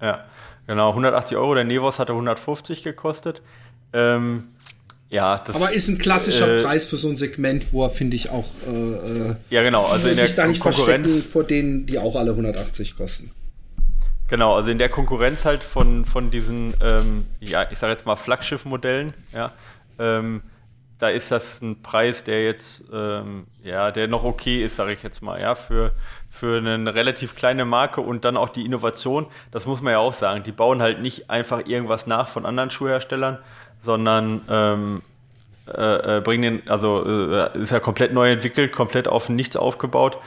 Ja, genau, 180 Euro. Der Nevos hatte 150 gekostet. Ähm, ja, das, Aber ist ein klassischer äh, Preis für so ein Segment, wo er, finde ich, auch äh, äh ja, genau. also muss in sich da nicht verstecken vor denen, die auch alle 180 kosten. Genau, also in der Konkurrenz halt von, von diesen, ähm, ja, ich sage jetzt mal Flaggschiff-Modellen, ja, ähm, da ist das ein Preis, der jetzt, ähm, ja, der noch okay ist, sage ich jetzt mal, ja, für, für eine relativ kleine Marke und dann auch die Innovation, das muss man ja auch sagen, die bauen halt nicht einfach irgendwas nach von anderen Schuhherstellern, sondern ähm, äh, äh, bringen den, also äh, ist ja komplett neu entwickelt, komplett auf nichts aufgebaut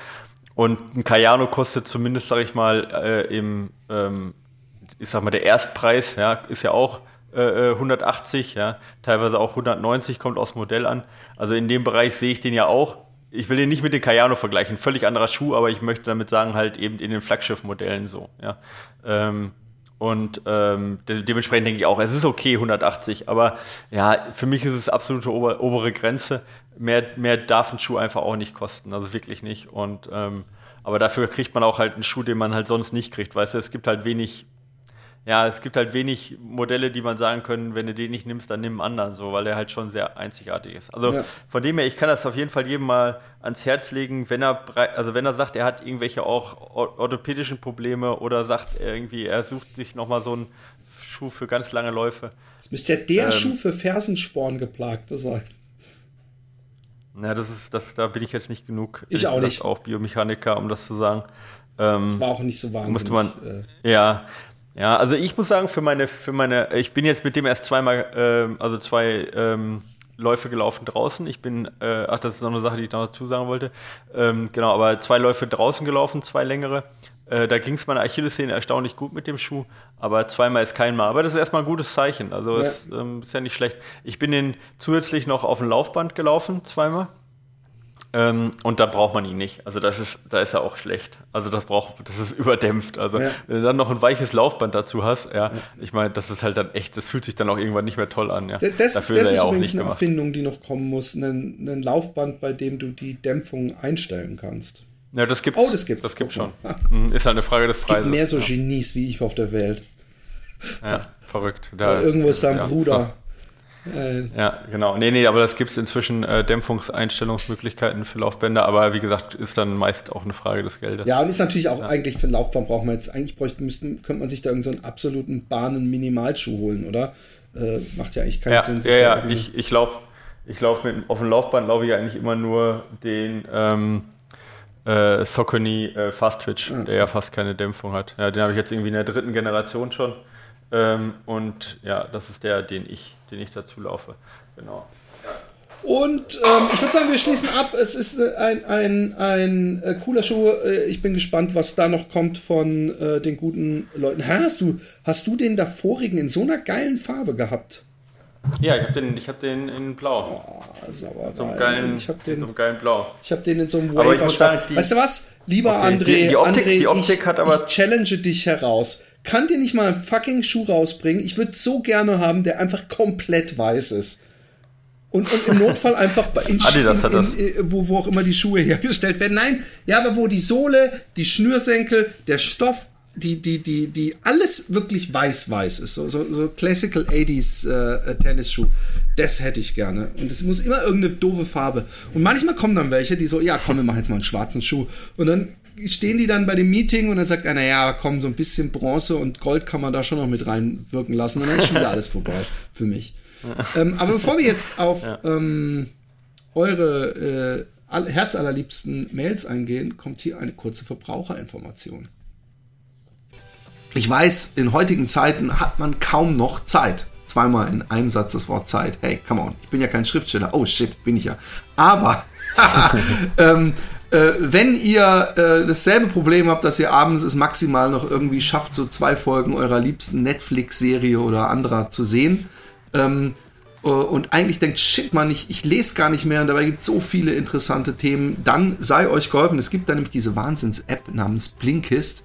und ein Cayano kostet zumindest, sage ich mal, äh, im, ähm, ich sag mal, der Erstpreis, ja, ist ja auch äh, 180, äh, ja, teilweise auch 190, kommt aus Modell an. Also in dem Bereich sehe ich den ja auch. Ich will den nicht mit dem Cayano vergleichen, völlig anderer Schuh, aber ich möchte damit sagen, halt eben in den Flaggschiff-Modellen so, ja. Ähm, und ähm, de dementsprechend denke ich auch, es ist okay 180, aber ja, für mich ist es absolute ober obere Grenze. Mehr, mehr darf ein Schuh einfach auch nicht kosten, also wirklich nicht. Und ähm, aber dafür kriegt man auch halt einen Schuh, den man halt sonst nicht kriegt. Weißt du, es gibt halt wenig ja, es gibt halt wenig Modelle, die man sagen können, wenn du den nicht nimmst, dann nimm einen anderen, so, weil der halt schon sehr einzigartig ist. Also ja. von dem her, ich kann das auf jeden Fall jedem mal ans Herz legen, wenn er, also wenn er sagt, er hat irgendwelche auch orthopädischen Probleme oder sagt irgendwie, er sucht sich nochmal so einen Schuh für ganz lange Läufe. Das müsste ja der ähm, Schuh für Fersensporn-Geplagte sein. Ja, das ist, das, da bin ich jetzt nicht genug. Ich auch nicht. Auch Biomechaniker, um das zu sagen. Ähm, das war auch nicht so wahnsinnig. Musste man, äh, ja, ja, also ich muss sagen, für meine, für meine, ich bin jetzt mit dem erst zweimal, äh, also zwei ähm, Läufe gelaufen draußen. Ich bin, äh, ach, das ist noch eine Sache, die ich noch dazu sagen wollte. Ähm, genau, aber zwei Läufe draußen gelaufen, zwei längere. Äh, da ging es meiner Achillessehne erstaunlich gut mit dem Schuh, aber zweimal ist kein Mal. Aber das ist erstmal ein gutes Zeichen. Also ja. Ist, ähm, ist ja nicht schlecht. Ich bin den zusätzlich noch auf dem Laufband gelaufen, zweimal. Ähm, und da braucht man ihn nicht. Also das ist, da ist er auch schlecht. Also das braucht, das ist überdämpft. Also ja. wenn du dann noch ein weiches Laufband dazu hast, ja, ja. ich meine, das ist halt dann echt, das fühlt sich dann auch irgendwann nicht mehr toll an. Ja. Das, Dafür das ist, ist ja übrigens eine gemacht. Erfindung, die noch kommen muss, ein, ein Laufband, bei dem du die Dämpfung einstellen kannst. Ja, das gibt's. Oh, das gibt's. Das gibt's schon. Mhm, ist halt eine Frage des es Preises. Es gibt mehr so Genies wie ich auf der Welt. Ja, verrückt. Da, irgendwo ist da ein Bruder. Äh. Ja, genau. Nee, nee, aber das gibt es inzwischen äh, Dämpfungseinstellungsmöglichkeiten für Laufbänder, aber wie gesagt, ist dann meist auch eine Frage des Geldes. Ja, und ist natürlich auch ja. eigentlich für Laufband braucht man jetzt, eigentlich bräuchte, müssten, könnte man sich da irgendeinen so absoluten Bahnen-Minimalschuh holen, oder? Äh, macht ja eigentlich keinen ja, Sinn. ja, ja, ich, ich laufe ich lauf mit, auf dem Laufband laufe ich eigentlich immer nur den ähm, äh, Saucony äh, Fast Twitch, ah. der ja fast keine Dämpfung hat. Ja, den habe ich jetzt irgendwie in der dritten Generation schon. Ähm, und ja, das ist der, den ich, den ich dazu laufe. Genau. Und ähm, ich würde sagen, wir schließen ab. Es ist äh, ein, ein, ein äh, cooler Schuh. Äh, ich bin gespannt, was da noch kommt von äh, den guten Leuten. Hast du, hast du den davorigen in so einer geilen Farbe gehabt? Ja, ich habe den, hab den in Blau. Oh, sauer so einem geilen, ich hab den, so einem geilen Blau. Ich habe den in so einem Wafer sagen, Weißt du was? Lieber okay, André, die, die, Optik, André, die Optik ich, hat aber. Ich challenge dich heraus. Kann dir nicht mal einen fucking Schuh rausbringen? Ich würde so gerne haben, der einfach komplett weiß ist. Und, und im Notfall einfach in, Adidas in, in, in, äh, wo, wo auch immer die Schuhe hergestellt werden. Nein, ja, aber wo die Sohle, die Schnürsenkel, der Stoff, die, die, die, die alles wirklich weiß-weiß ist. So, so, so Classical 80s äh, Tennisschuh. Das hätte ich gerne. Und es muss immer irgendeine doofe Farbe. Und manchmal kommen dann welche, die so, ja, komm, wir machen jetzt mal einen schwarzen Schuh. Und dann stehen die dann bei dem Meeting und dann sagt einer, ja, komm, so ein bisschen Bronze und Gold kann man da schon noch mit reinwirken lassen. Und dann ist schon wieder alles vorbei für mich. ähm, aber bevor wir jetzt auf ja. ähm, eure äh, herzallerliebsten Mails eingehen, kommt hier eine kurze Verbraucherinformation. Ich weiß, in heutigen Zeiten hat man kaum noch Zeit. Zweimal in einem Satz das Wort Zeit. Hey, come on, ich bin ja kein Schriftsteller. Oh shit, bin ich ja. Aber ähm, äh, wenn ihr äh, dasselbe Problem habt, dass ihr abends es maximal noch irgendwie schafft, so zwei Folgen eurer liebsten Netflix-Serie oder anderer zu sehen, ähm, äh, und eigentlich denkt, shit man, ich, ich lese gar nicht mehr und dabei gibt es so viele interessante Themen, dann sei euch geholfen. Es gibt da nämlich diese Wahnsinns-App namens Blinkist,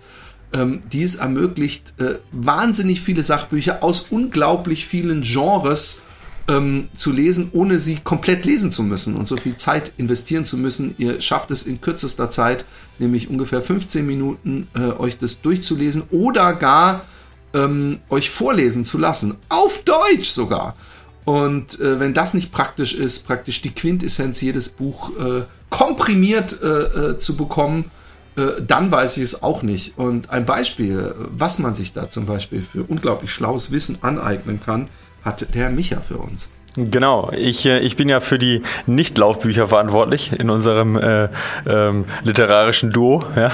ähm, die es ermöglicht, äh, wahnsinnig viele Sachbücher aus unglaublich vielen Genres ähm, zu lesen, ohne sie komplett lesen zu müssen und so viel Zeit investieren zu müssen. Ihr schafft es in kürzester Zeit, nämlich ungefähr 15 Minuten, äh, euch das durchzulesen oder gar ähm, euch vorlesen zu lassen. Auf Deutsch sogar. Und äh, wenn das nicht praktisch ist, praktisch die Quintessenz jedes Buch äh, komprimiert äh, äh zu bekommen, äh, dann weiß ich es auch nicht. Und ein Beispiel, was man sich da zum Beispiel für unglaublich schlaues Wissen aneignen kann, hat der Micha für uns. Genau, ich, äh, ich bin ja für die Nicht-Laufbücher verantwortlich in unserem äh, ähm, literarischen Duo ja?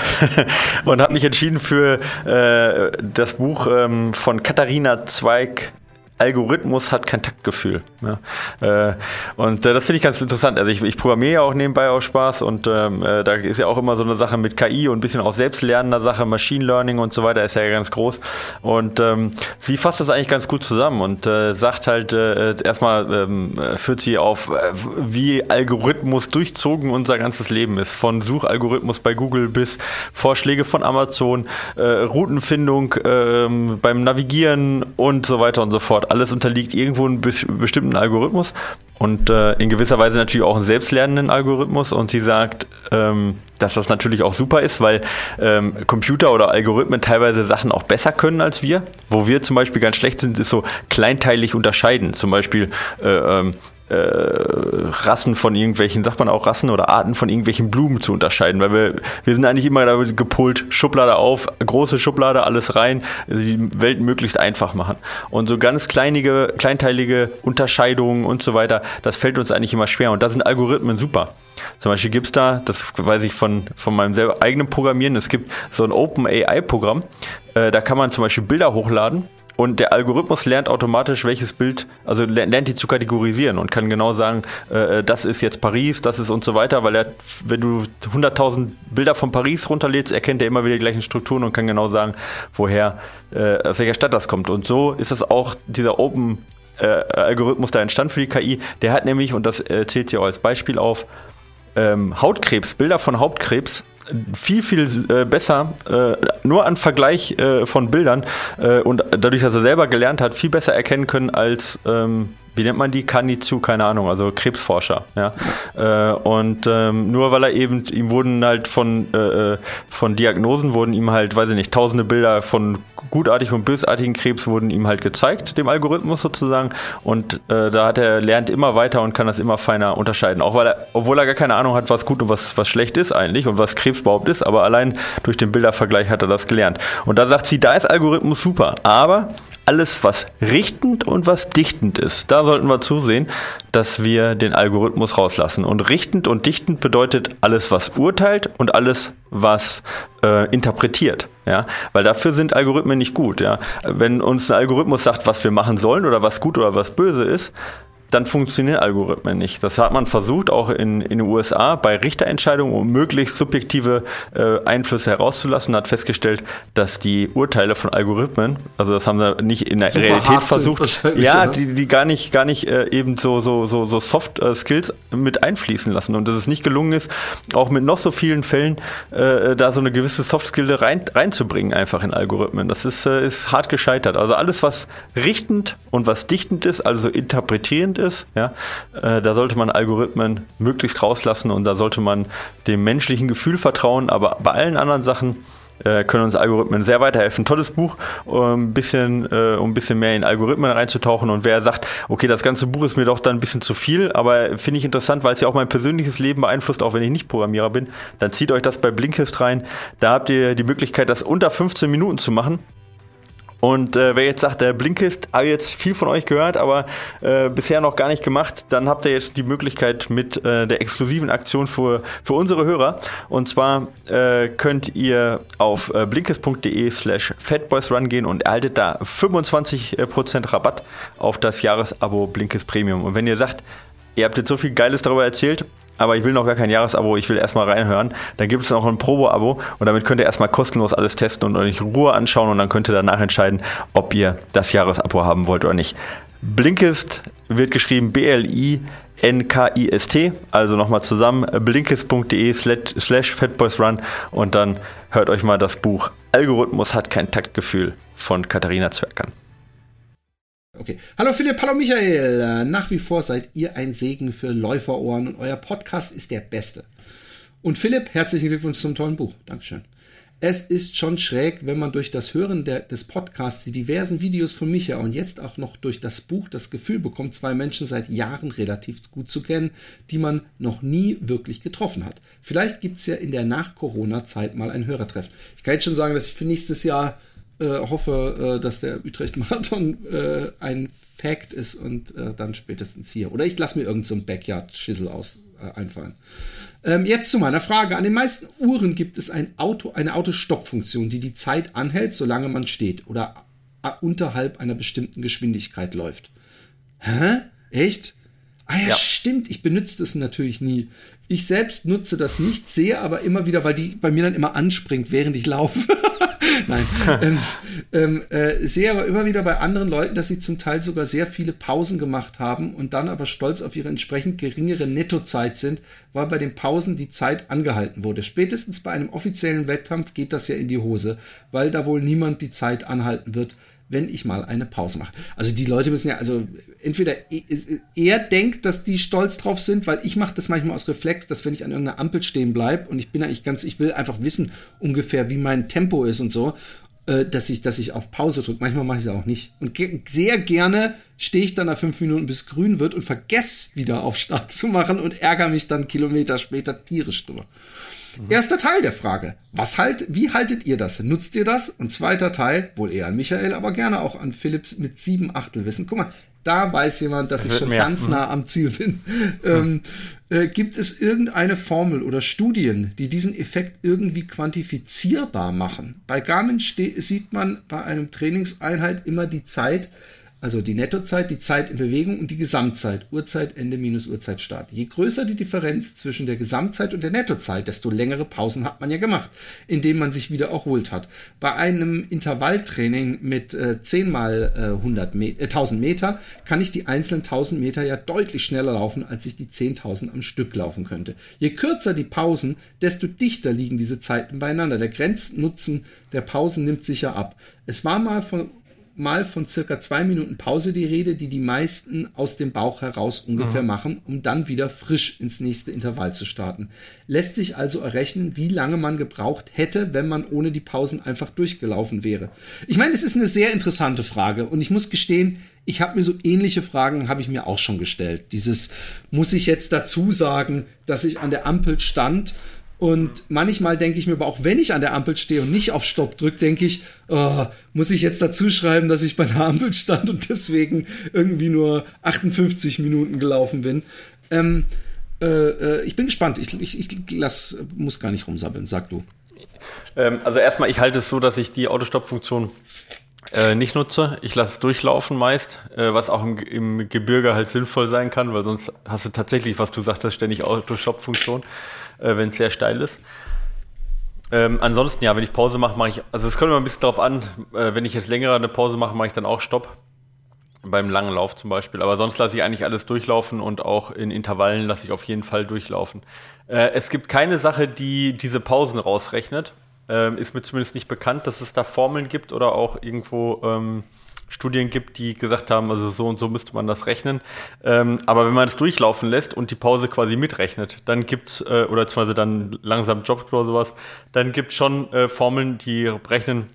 und habe mich entschieden für äh, das Buch ähm, von Katharina Zweig Algorithmus hat kein Taktgefühl. Ja. Äh, und äh, das finde ich ganz interessant. Also ich, ich, programmiere ja auch nebenbei auch Spaß und ähm, äh, da ist ja auch immer so eine Sache mit KI und ein bisschen auch selbstlernender Sache, Machine Learning und so weiter ist ja ganz groß. Und ähm, sie fasst das eigentlich ganz gut zusammen und äh, sagt halt äh, erstmal ähm, führt sie auf, äh, wie Algorithmus durchzogen unser ganzes Leben ist. Von Suchalgorithmus bei Google bis Vorschläge von Amazon, Routenfindung ähm, beim Navigieren und so weiter und so fort alles unterliegt irgendwo einem bestimmten Algorithmus und äh, in gewisser Weise natürlich auch einen selbstlernenden Algorithmus. Und sie sagt, ähm, dass das natürlich auch super ist, weil ähm, Computer oder Algorithmen teilweise Sachen auch besser können als wir. Wo wir zum Beispiel ganz schlecht sind, ist so kleinteilig unterscheiden. Zum Beispiel äh, ähm, äh, Rassen von irgendwelchen, sagt man auch Rassen oder Arten von irgendwelchen Blumen zu unterscheiden, weil wir, wir sind eigentlich immer da gepolt, Schublade auf, große Schublade, alles rein, die Welt möglichst einfach machen. Und so ganz kleinige, kleinteilige Unterscheidungen und so weiter, das fällt uns eigentlich immer schwer. Und da sind Algorithmen super. Zum Beispiel gibt es da, das weiß ich von, von meinem eigenen Programmieren, es gibt so ein Open AI-Programm, äh, da kann man zum Beispiel Bilder hochladen und der Algorithmus lernt automatisch, welches Bild, also lernt die zu kategorisieren und kann genau sagen, äh, äh, das ist jetzt Paris, das ist und so weiter, weil er, wenn du 100.000 Bilder von Paris runterlädst, erkennt er immer wieder die gleichen Strukturen und kann genau sagen, woher, äh, aus welcher Stadt das kommt. Und so ist es auch dieser Open äh, Algorithmus da entstanden für die KI. Der hat nämlich, und das äh, zählt sie auch als Beispiel auf, ähm, Hautkrebs, Bilder von Hautkrebs viel, viel äh, besser, äh, nur an Vergleich äh, von Bildern äh, und dadurch, dass er selber gelernt hat, viel besser erkennen können als ähm, wie nennt man die? Kanizu, keine Ahnung, also Krebsforscher. Ja? Äh, und ähm, nur weil er eben, ihm wurden halt von, äh, äh, von Diagnosen, wurden ihm halt, weiß ich nicht, tausende Bilder von gutartigen und bösartigen Krebs wurden ihm halt gezeigt, dem Algorithmus sozusagen. Und äh, da hat er, lernt immer weiter und kann das immer feiner unterscheiden. Auch weil er, obwohl er gar keine Ahnung hat, was gut und was, was schlecht ist eigentlich und was Krebs überhaupt ist, aber allein durch den Bildervergleich hat er das gelernt. Und da sagt sie, da ist Algorithmus super, aber alles, was richtend und was dichtend ist, da sollten wir zusehen, dass wir den Algorithmus rauslassen. Und richtend und dichtend bedeutet alles, was urteilt und alles, was äh, interpretiert. Ja? Weil dafür sind Algorithmen nicht gut. Ja? Wenn uns ein Algorithmus sagt, was wir machen sollen oder was gut oder was böse ist, dann funktionieren Algorithmen nicht. Das hat man versucht, auch in, in den USA bei Richterentscheidungen, um möglichst subjektive äh, Einflüsse herauszulassen, hat festgestellt, dass die Urteile von Algorithmen, also das haben sie nicht in der Super Realität versucht, ja, die, die gar nicht, gar nicht äh, eben so, so, so, so Soft äh, Skills mit einfließen lassen und dass es nicht gelungen ist, auch mit noch so vielen Fällen äh, da so eine gewisse Soft Skill rein, reinzubringen, einfach in Algorithmen. Das ist, äh, ist hart gescheitert. Also alles, was richtend und was dichtend ist, also interpretierend ist. Ja? Äh, da sollte man Algorithmen möglichst rauslassen und da sollte man dem menschlichen Gefühl vertrauen. Aber bei allen anderen Sachen äh, können uns Algorithmen sehr weiterhelfen. Tolles Buch, um ein bisschen, äh, um ein bisschen mehr in Algorithmen reinzutauchen. Und wer sagt, okay, das ganze Buch ist mir doch dann ein bisschen zu viel, aber finde ich interessant, weil es ja auch mein persönliches Leben beeinflusst, auch wenn ich nicht Programmierer bin, dann zieht euch das bei Blinkist rein. Da habt ihr die Möglichkeit, das unter 15 Minuten zu machen. Und äh, wer jetzt sagt, der Blinkist, habe jetzt viel von euch gehört, aber äh, bisher noch gar nicht gemacht, dann habt ihr jetzt die Möglichkeit mit äh, der exklusiven Aktion für, für unsere Hörer. Und zwar äh, könnt ihr auf äh, blinkist.de slash fatboysrun gehen und erhaltet da 25% Rabatt auf das Jahresabo Blinkist Premium. Und wenn ihr sagt, ihr habt jetzt so viel Geiles darüber erzählt aber ich will noch gar kein Jahresabo, ich will erstmal reinhören. Dann gibt es noch ein Probo-Abo und damit könnt ihr erstmal kostenlos alles testen und euch in Ruhe anschauen und dann könnt ihr danach entscheiden, ob ihr das Jahresabo haben wollt oder nicht. Blinkist wird geschrieben B-L-I-N-K-I-S-T, also nochmal zusammen, blinkist.de slash fatboysrun und dann hört euch mal das Buch Algorithmus hat kein Taktgefühl von Katharina Zwerkan. Okay. Hallo Philipp, hallo Michael. Nach wie vor seid ihr ein Segen für Läuferohren und euer Podcast ist der beste. Und Philipp, herzlichen Glückwunsch zum tollen Buch. Dankeschön. Es ist schon schräg, wenn man durch das Hören der, des Podcasts, die diversen Videos von Michael und jetzt auch noch durch das Buch das Gefühl bekommt, zwei Menschen seit Jahren relativ gut zu kennen, die man noch nie wirklich getroffen hat. Vielleicht gibt es ja in der Nach-Corona-Zeit mal ein Hörertreffen. Ich kann jetzt schon sagen, dass ich für nächstes Jahr äh, hoffe, äh, dass der Utrecht-Marathon äh, ein Fact ist und äh, dann spätestens hier. Oder ich lasse mir irgendein so Backyard-Schissel aus einfallen. Ähm, jetzt zu meiner Frage. An den meisten Uhren gibt es ein Auto, eine Autostopp-Funktion, die die Zeit anhält, solange man steht oder unterhalb einer bestimmten Geschwindigkeit läuft. Hä? Echt? Ah ja, ja, stimmt. Ich benutze das natürlich nie. Ich selbst nutze das nicht, sehe aber immer wieder, weil die bei mir dann immer anspringt, während ich laufe. Nein. ähm, ähm, äh, sehe aber immer wieder bei anderen Leuten, dass sie zum Teil sogar sehr viele Pausen gemacht haben und dann aber stolz auf ihre entsprechend geringere Nettozeit sind, weil bei den Pausen die Zeit angehalten wurde. Spätestens bei einem offiziellen Wettkampf geht das ja in die Hose, weil da wohl niemand die Zeit anhalten wird, wenn ich mal eine Pause mache. Also die Leute müssen ja, also entweder er denkt, dass die stolz drauf sind, weil ich mache das manchmal aus Reflex, dass wenn ich an irgendeiner Ampel stehen bleib und ich bin eigentlich ganz, ich will einfach wissen ungefähr, wie mein Tempo ist und so, äh, dass ich, dass ich auf Pause drücke. Manchmal mache ich es auch nicht. Und sehr gerne stehe ich dann nach fünf Minuten, bis grün wird und vergesse wieder auf Start zu machen und ärgere mich dann Kilometer später tierisch drüber. Mhm. Erster Teil der Frage. Was halt, wie haltet ihr das? Nutzt ihr das? Und zweiter Teil, wohl eher an Michael, aber gerne auch an Philips mit sieben Achtel Wissen. Guck mal, da weiß jemand, dass das ich schon mehr. ganz nah mhm. am Ziel bin. ähm, äh, gibt es irgendeine Formel oder Studien, die diesen Effekt irgendwie quantifizierbar machen? Bei Garmin sieht man bei einem Trainingseinheit immer die Zeit, also die Nettozeit, die Zeit in Bewegung und die Gesamtzeit, Uhrzeit, Ende minus Uhrzeit, Start. Je größer die Differenz zwischen der Gesamtzeit und der Nettozeit, desto längere Pausen hat man ja gemacht, indem man sich wieder erholt hat. Bei einem Intervalltraining mit äh, 10 mal äh, 100 Met äh, 1000 Meter kann ich die einzelnen 1000 Meter ja deutlich schneller laufen, als ich die 10.000 am Stück laufen könnte. Je kürzer die Pausen, desto dichter liegen diese Zeiten beieinander. Der Grenznutzen der Pausen nimmt sicher ab. Es war mal von mal von circa zwei Minuten Pause die Rede, die die meisten aus dem Bauch heraus ungefähr mhm. machen, um dann wieder frisch ins nächste Intervall zu starten. Lässt sich also errechnen, wie lange man gebraucht hätte, wenn man ohne die Pausen einfach durchgelaufen wäre. Ich meine, es ist eine sehr interessante Frage und ich muss gestehen, ich habe mir so ähnliche Fragen habe ich mir auch schon gestellt. Dieses muss ich jetzt dazu sagen, dass ich an der Ampel stand und manchmal denke ich mir aber auch, wenn ich an der Ampel stehe und nicht auf Stopp drücke, denke ich, oh, muss ich jetzt dazu schreiben, dass ich bei der Ampel stand und deswegen irgendwie nur 58 Minuten gelaufen bin. Ähm, äh, äh, ich bin gespannt. Ich, ich, ich lass, muss gar nicht rumsabbeln. Sag du. Ähm, also erstmal, ich halte es so, dass ich die Autostopp-Funktion äh, nicht nutze. Ich lasse es durchlaufen meist, was auch im, im, Gebirge halt sinnvoll sein kann, weil sonst hast du tatsächlich, was du sagtest, ständig Autostopp-Funktion äh, wenn es sehr steil ist. Ähm, ansonsten, ja, wenn ich Pause mache, mache ich, also es kommt immer ein bisschen drauf an, äh, wenn ich jetzt länger eine Pause mache, mache ich dann auch Stopp. Beim langen Lauf zum Beispiel. Aber sonst lasse ich eigentlich alles durchlaufen und auch in Intervallen lasse ich auf jeden Fall durchlaufen. Äh, es gibt keine Sache, die diese Pausen rausrechnet. Ähm, ist mir zumindest nicht bekannt, dass es da Formeln gibt oder auch irgendwo ähm, Studien gibt, die gesagt haben, also so und so müsste man das rechnen. Ähm, aber wenn man es durchlaufen lässt und die Pause quasi mitrechnet, dann gibt's äh, oder beziehungsweise dann langsam Job oder sowas, dann gibt es schon äh, Formeln, die rechnen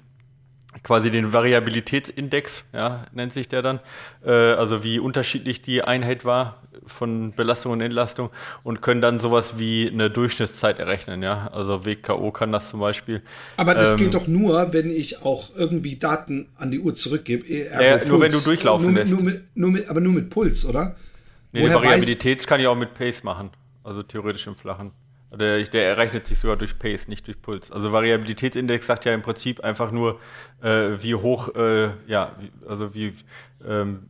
quasi den Variabilitätsindex, ja, nennt sich der dann, äh, also wie unterschiedlich die Einheit war von Belastung und Entlastung und können dann sowas wie eine Durchschnittszeit errechnen, ja, also WKO kann das zum Beispiel. Aber das ähm, geht doch nur, wenn ich auch irgendwie Daten an die Uhr zurückgebe. Ja, nur wenn du durchlaufen nur, lässt. Nur mit, nur mit, aber nur mit Puls, oder? Nee, die Variabilität kann ich auch mit Pace machen, also theoretisch im Flachen. Der, der errechnet sich sogar durch Pace, nicht durch Puls. Also Variabilitätsindex sagt ja im Prinzip einfach nur, äh, wie hoch, äh, ja, wie, also wie, ähm,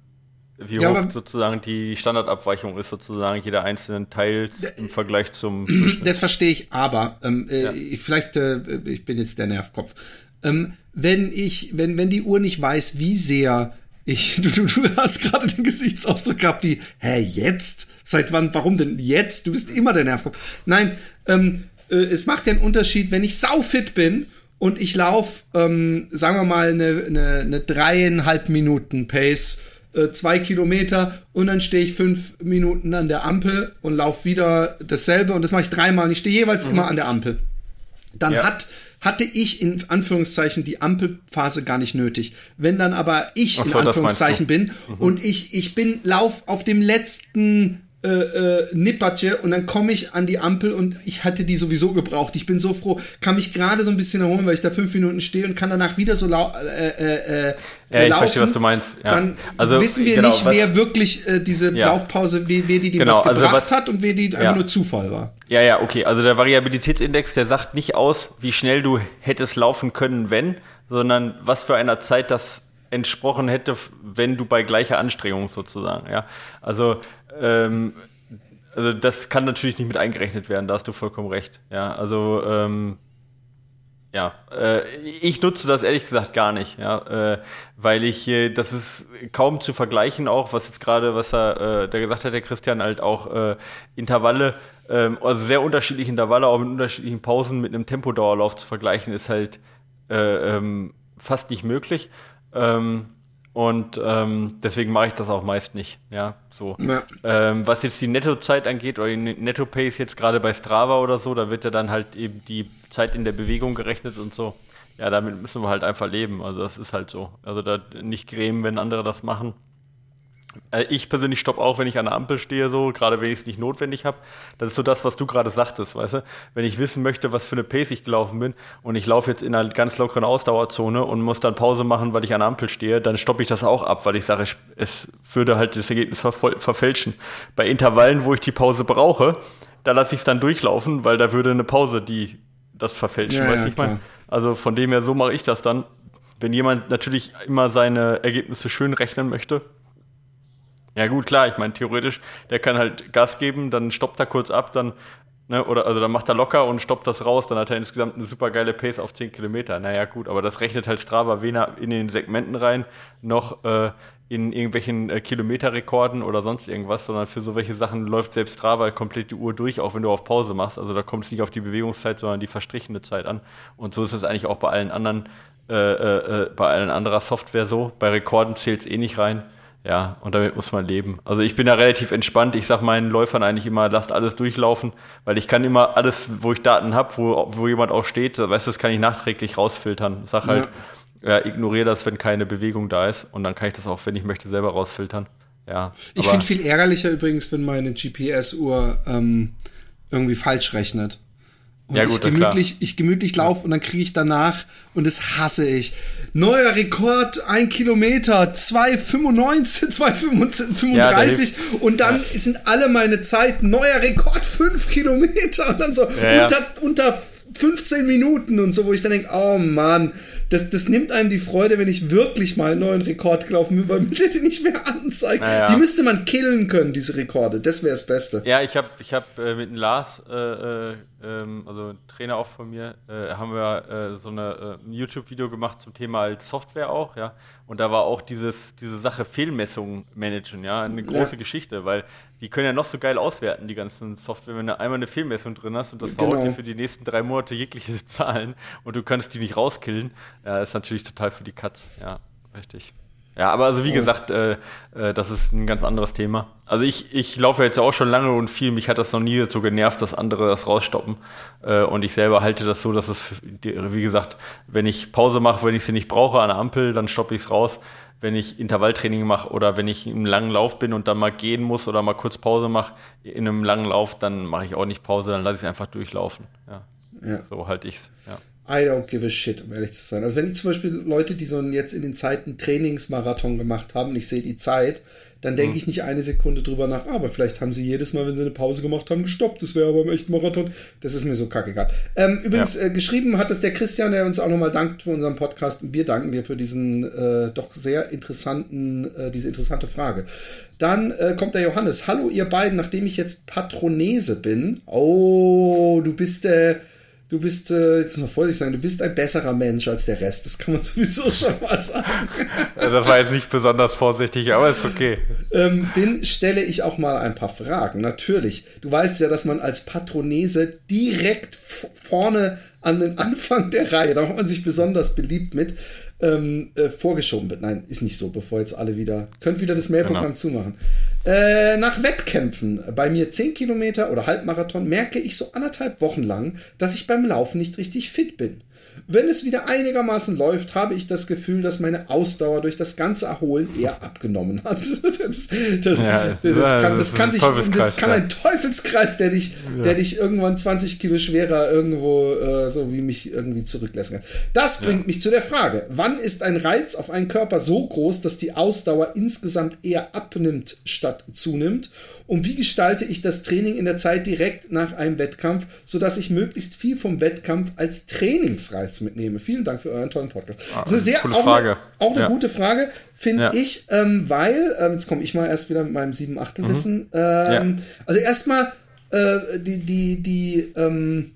wie ja, hoch sozusagen die Standardabweichung ist, sozusagen jeder einzelne Teil im Vergleich zum. Das verstehe ich, aber ähm, äh, ja. vielleicht, äh, ich bin jetzt der Nervkopf. Ähm, wenn ich, wenn, wenn die Uhr nicht weiß, wie sehr ich, du, du, du hast gerade den Gesichtsausdruck gehabt wie, hä, jetzt? Seit wann, warum denn jetzt? Du bist immer der Nervkopf. Nein, ähm, äh, es macht ja einen Unterschied, wenn ich saufit bin und ich laufe, ähm, sagen wir mal, eine, eine, eine dreieinhalb Minuten Pace, äh, zwei Kilometer und dann stehe ich fünf Minuten an der Ampel und laufe wieder dasselbe und das mache ich dreimal und ich stehe jeweils mhm. immer an der Ampel. Dann ja. hat hatte ich in Anführungszeichen die Ampelphase gar nicht nötig. Wenn dann aber ich so, in Anführungszeichen bin mhm. und ich, ich bin lauf auf dem letzten äh, äh, Nippertje und dann komme ich an die Ampel und ich hatte die sowieso gebraucht. Ich bin so froh, kann mich gerade so ein bisschen erholen, weil ich da fünf Minuten stehe und kann danach wieder so lau äh, äh, äh, ja, ich laufen. verstehe, was du meinst. Ja. Dann also, wissen wir genau, nicht, was, wer wirklich äh, diese ja. Laufpause, wer, wer die, die genau, was also gebracht also was, hat und wer die ja. einfach nur Zufall war. Ja, ja, okay. Also der Variabilitätsindex, der sagt nicht aus, wie schnell du hättest laufen können, wenn, sondern was für einer Zeit das entsprochen hätte, wenn du bei gleicher Anstrengung sozusagen. Ja, also ähm, also das kann natürlich nicht mit eingerechnet werden. Da hast du vollkommen recht. Ja, also ähm, ja, äh, ich nutze das ehrlich gesagt gar nicht, ja, äh, weil ich, äh, das ist kaum zu vergleichen auch, was jetzt gerade, was er, äh, der gesagt hat, der Christian, halt auch äh, Intervalle, ähm, also sehr unterschiedliche Intervalle, auch mit unterschiedlichen Pausen mit einem Tempodauerlauf zu vergleichen, ist halt äh, ähm, fast nicht möglich. Ähm, und ähm, deswegen mache ich das auch meist nicht. Ja, so. Ja. Ähm, was jetzt die Nettozeit angeht, oder die Netto-Pace jetzt gerade bei Strava oder so, da wird ja dann halt eben die Zeit in der Bewegung gerechnet und so. Ja, damit müssen wir halt einfach leben. Also das ist halt so. Also da nicht grämen, wenn andere das machen. Äh, ich persönlich stopp auch, wenn ich an der Ampel stehe, so, gerade wenn ich es nicht notwendig habe. Das ist so das, was du gerade sagtest, weißt du? Wenn ich wissen möchte, was für eine Pace ich gelaufen bin und ich laufe jetzt in einer ganz lockeren Ausdauerzone und muss dann Pause machen, weil ich an der Ampel stehe, dann stoppe ich das auch ab, weil ich sage, es würde halt das Ergebnis verfälschen. Bei Intervallen, wo ich die Pause brauche, da lasse ich es dann durchlaufen, weil da würde eine Pause die das verfälschen, ja, weißt du, ja, ich meine? Also von dem her, so mache ich das dann. Wenn jemand natürlich immer seine Ergebnisse schön rechnen möchte, ja gut, klar, ich meine, theoretisch, der kann halt Gas geben, dann stoppt er kurz ab, dann Ne? Oder also dann macht er locker und stoppt das raus, dann hat er insgesamt eine super geile Pace auf 10 Kilometer. Naja, gut, aber das rechnet halt Strava weder in den Segmenten rein, noch äh, in irgendwelchen äh, Kilometerrekorden oder sonst irgendwas, sondern für so welche Sachen läuft selbst Strava komplett die Uhr durch, auch wenn du auf Pause machst. Also da kommt es nicht auf die Bewegungszeit, sondern die verstrichene Zeit an. Und so ist es eigentlich auch bei allen anderen, äh, äh, äh bei allen anderer Software so. Bei Rekorden zählt es eh nicht rein. Ja, und damit muss man leben. Also ich bin da relativ entspannt. Ich sage meinen Läufern eigentlich immer, lasst alles durchlaufen, weil ich kann immer alles, wo ich Daten habe, wo, wo jemand auch steht, weißt du, das kann ich nachträglich rausfiltern. Sag halt, ja. ja ignoriere das, wenn keine Bewegung da ist und dann kann ich das auch, wenn ich möchte, selber rausfiltern. Ja. Ich finde viel ärgerlicher übrigens, wenn meine GPS-Uhr ähm, irgendwie falsch rechnet. Und ja, gut, ich gemütlich, ich gemütlich laufe und dann kriege ich danach, und das hasse ich, neuer Rekord, ein Kilometer, 2,95, 2,35 ja, und dann ja. sind alle meine Zeit, neuer Rekord, 5 Kilometer und dann so unter, unter 15 Minuten und so, wo ich dann denke, oh Mann, das, das nimmt einem die Freude, wenn ich wirklich mal einen neuen Rekord gelaufen bin, weil mir die nicht mehr anzeigt. Naja. Die müsste man killen können, diese Rekorde. Das wäre das Beste. Ja, ich habe ich hab, äh, mit dem Lars, äh, äh, ähm, also Trainer auch von mir, äh, haben wir äh, so eine, äh, ein YouTube-Video gemacht zum Thema halt Software auch, ja. Und da war auch dieses, diese Sache Fehlmessungen managen, ja, eine große ja. Geschichte, weil die können ja noch so geil auswerten, die ganzen Software, wenn du einmal eine Fehlmessung drin hast und das genau. verhaut dir für die nächsten drei Monate jegliche Zahlen und du kannst die nicht rauskillen, ja, ist natürlich total für die Katz, ja, richtig. Ja, aber also wie gesagt, äh, äh, das ist ein ganz anderes Thema. Also ich, ich laufe jetzt auch schon lange und viel, mich hat das noch nie so genervt, dass andere das rausstoppen. Äh, und ich selber halte das so, dass es, wie gesagt, wenn ich Pause mache, wenn ich sie nicht brauche an der Ampel, dann stoppe ich es raus. Wenn ich Intervalltraining mache oder wenn ich im langen Lauf bin und dann mal gehen muss oder mal kurz Pause mache in einem langen Lauf, dann mache ich auch nicht Pause, dann lasse ich es einfach durchlaufen. Ja. ja. So halte ich es. Ja. I don't give a shit, um ehrlich zu sein. Also wenn ich zum Beispiel Leute, die so jetzt in den Zeiten Trainingsmarathon gemacht haben, ich sehe die Zeit, dann denke mhm. ich nicht eine Sekunde drüber nach, aber vielleicht haben sie jedes Mal, wenn sie eine Pause gemacht haben, gestoppt. Das wäre aber im echten Marathon. Das ist mir so kackegal. Ähm, übrigens, ja. äh, geschrieben hat das der Christian, der uns auch nochmal dankt für unseren Podcast. Wir danken dir für diesen äh, doch sehr interessanten, äh, diese interessante Frage. Dann äh, kommt der Johannes. Hallo ihr beiden, nachdem ich jetzt Patronese bin. Oh, du bist äh, du bist, äh, jetzt muss man vorsichtig sein, du bist ein besserer Mensch als der Rest. Das kann man sowieso schon mal sagen. das war jetzt nicht besonders vorsichtig, aber ist okay. Ähm, bin, stelle ich auch mal ein paar Fragen. Natürlich. Du weißt ja, dass man als Patronese direkt vorne an den Anfang der Reihe, da macht man sich besonders beliebt mit, ähm, äh, vorgeschoben wird. Nein, ist nicht so, bevor jetzt alle wieder, könnt wieder das Mailprogramm genau. zumachen. Äh, nach Wettkämpfen, bei mir 10 Kilometer oder Halbmarathon, merke ich so anderthalb Wochen lang, dass ich beim Laufen nicht richtig fit bin. Wenn es wieder einigermaßen läuft, habe ich das Gefühl, dass meine Ausdauer durch das ganze Erholen eher abgenommen hat. Das, das, ja, das, kann, das kann, sich, das kann ein Teufelskreis, der dich, ja. der dich irgendwann 20 Kilo schwerer irgendwo äh, so wie mich irgendwie zurücklassen kann. Das bringt ja. mich zu der Frage, wann ist ein Reiz auf einen Körper so groß, dass die Ausdauer insgesamt eher abnimmt statt zunimmt? Und wie gestalte ich das Training in der Zeit direkt nach einem Wettkampf, sodass ich möglichst viel vom Wettkampf als Trainingsreiz mitnehme? Vielen Dank für euren tollen Podcast. Ah, das ist sehr, auch, Frage. Eine, auch eine ja. gute Frage, finde ja. ich, ähm, weil, ähm, jetzt komme ich mal erst wieder mit meinem sieben Achtel Wissen. Mhm. Ähm, ja. Also erstmal äh, die, die, die, ähm,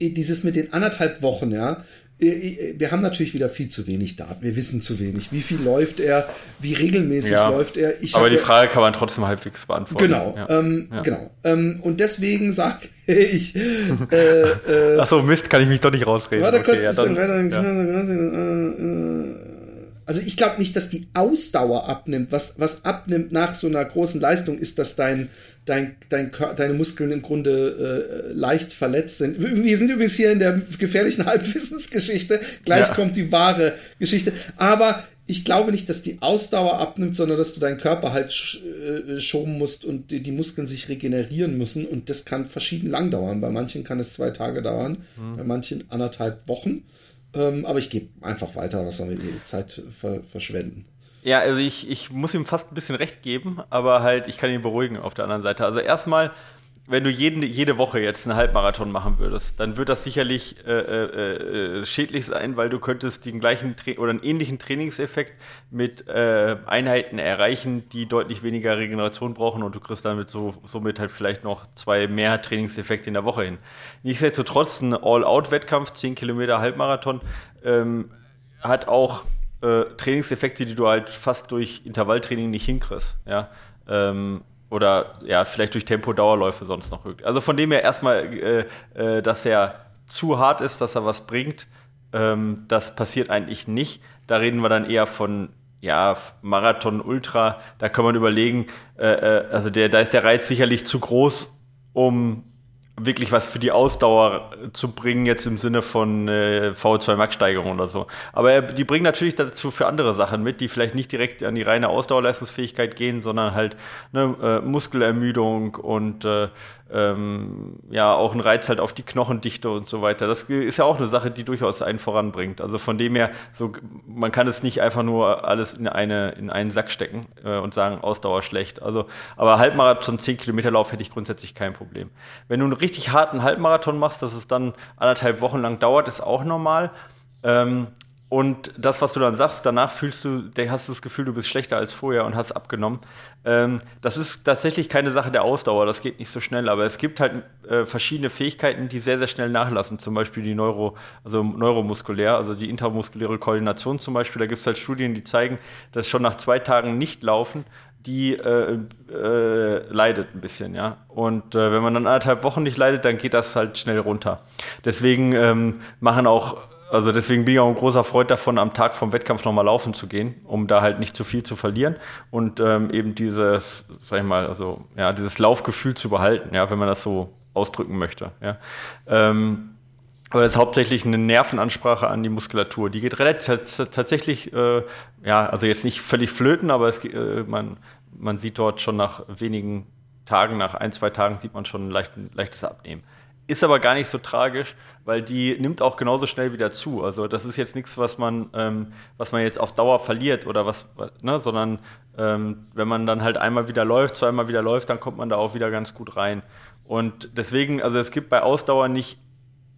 dieses mit den anderthalb Wochen, ja, wir haben natürlich wieder viel zu wenig Daten. Wir wissen zu wenig. Wie viel läuft er? Wie regelmäßig ja, läuft er? Ich aber die Frage kann man trotzdem halbwegs beantworten. Genau, ja. Ähm, ja. genau. Ähm, und deswegen sage ich. Äh, äh, Achso, Mist, kann ich mich doch nicht rausreden. Warte okay, kurz, ja, dann, dann, also ich glaube nicht, dass die Ausdauer abnimmt. Was, was abnimmt nach so einer großen Leistung, ist, dass dein, dein, dein, deine Muskeln im Grunde äh, leicht verletzt sind. Wir sind übrigens hier in der gefährlichen Halbwissensgeschichte. Gleich ja. kommt die wahre Geschichte. Aber ich glaube nicht, dass die Ausdauer abnimmt, sondern dass du deinen Körper halt sch äh, schoben musst und die, die, Muskeln sich regenerieren müssen. Und das kann verschieden lang dauern. Bei manchen kann es zwei Tage dauern, mhm. bei manchen anderthalb Wochen. Ähm, aber ich gebe einfach weiter, was soll ich die Zeit ver verschwenden. Ja, also ich, ich muss ihm fast ein bisschen recht geben, aber halt, ich kann ihn beruhigen auf der anderen Seite. Also erstmal, wenn du jeden, jede Woche jetzt einen Halbmarathon machen würdest, dann wird das sicherlich äh, äh, äh, schädlich sein, weil du könntest den gleichen Tra oder einen ähnlichen Trainingseffekt mit äh, Einheiten erreichen, die deutlich weniger Regeneration brauchen und du kriegst damit so, somit halt vielleicht noch zwei mehr Trainingseffekte in der Woche hin. Nichtsdestotrotz ein All-Out-Wettkampf, 10 Kilometer Halbmarathon, ähm, hat auch äh, Trainingseffekte, die du halt fast durch Intervalltraining nicht hinkriegst. Ja. Ähm, oder ja, vielleicht durch Tempo-Dauerläufe sonst noch. Also von dem her erstmal, äh, äh, dass er zu hart ist, dass er was bringt, ähm, das passiert eigentlich nicht. Da reden wir dann eher von ja, Marathon, Ultra. Da kann man überlegen, äh, äh also der, da ist der Reiz sicherlich zu groß, um wirklich was für die Ausdauer zu bringen, jetzt im Sinne von äh, VO2 Max-Steigerung oder so. Aber er, die bringen natürlich dazu für andere Sachen mit, die vielleicht nicht direkt an die reine Ausdauerleistungsfähigkeit gehen, sondern halt ne, äh, Muskelermüdung und äh, ähm, ja auch ein Reiz halt auf die Knochendichte und so weiter. Das ist ja auch eine Sache, die durchaus einen voranbringt. Also von dem her, so, man kann es nicht einfach nur alles in, eine, in einen Sack stecken äh, und sagen, Ausdauer schlecht. Also, aber Halbmarathon, 10 Kilometer Lauf hätte ich grundsätzlich kein Problem. Wenn du einen richtig harten Halbmarathon machst, dass es dann anderthalb Wochen lang dauert, ist auch normal. Ähm, und das, was du dann sagst, danach fühlst du, hast du das Gefühl, du bist schlechter als vorher und hast abgenommen. Ähm, das ist tatsächlich keine Sache der Ausdauer, das geht nicht so schnell, aber es gibt halt äh, verschiedene Fähigkeiten, die sehr, sehr schnell nachlassen. Zum Beispiel die Neuro, also neuromuskulär, also die intramuskuläre Koordination zum Beispiel. Da gibt es halt Studien, die zeigen, dass schon nach zwei Tagen nicht laufen, die äh, äh, leidet ein bisschen, ja. Und äh, wenn man dann anderthalb Wochen nicht leidet, dann geht das halt schnell runter. Deswegen ähm, machen auch also deswegen bin ich auch ein großer Freund davon, am Tag vom Wettkampf nochmal laufen zu gehen, um da halt nicht zu viel zu verlieren und ähm, eben dieses, sag ich mal, also ja, dieses Laufgefühl zu behalten, ja, wenn man das so ausdrücken möchte. Ja. Ähm, aber das ist hauptsächlich eine Nervenansprache an die Muskulatur. Die geht relativ tatsächlich, äh, ja, also jetzt nicht völlig flöten, aber es, äh, man, man sieht dort schon nach wenigen Tagen, nach ein, zwei Tagen sieht man schon ein leichtes Abnehmen. Ist aber gar nicht so tragisch, weil die nimmt auch genauso schnell wieder zu. Also das ist jetzt nichts, was man, ähm, was man jetzt auf Dauer verliert oder was, ne, sondern ähm, wenn man dann halt einmal wieder läuft, zweimal wieder läuft, dann kommt man da auch wieder ganz gut rein. Und deswegen, also es gibt bei Ausdauer nicht,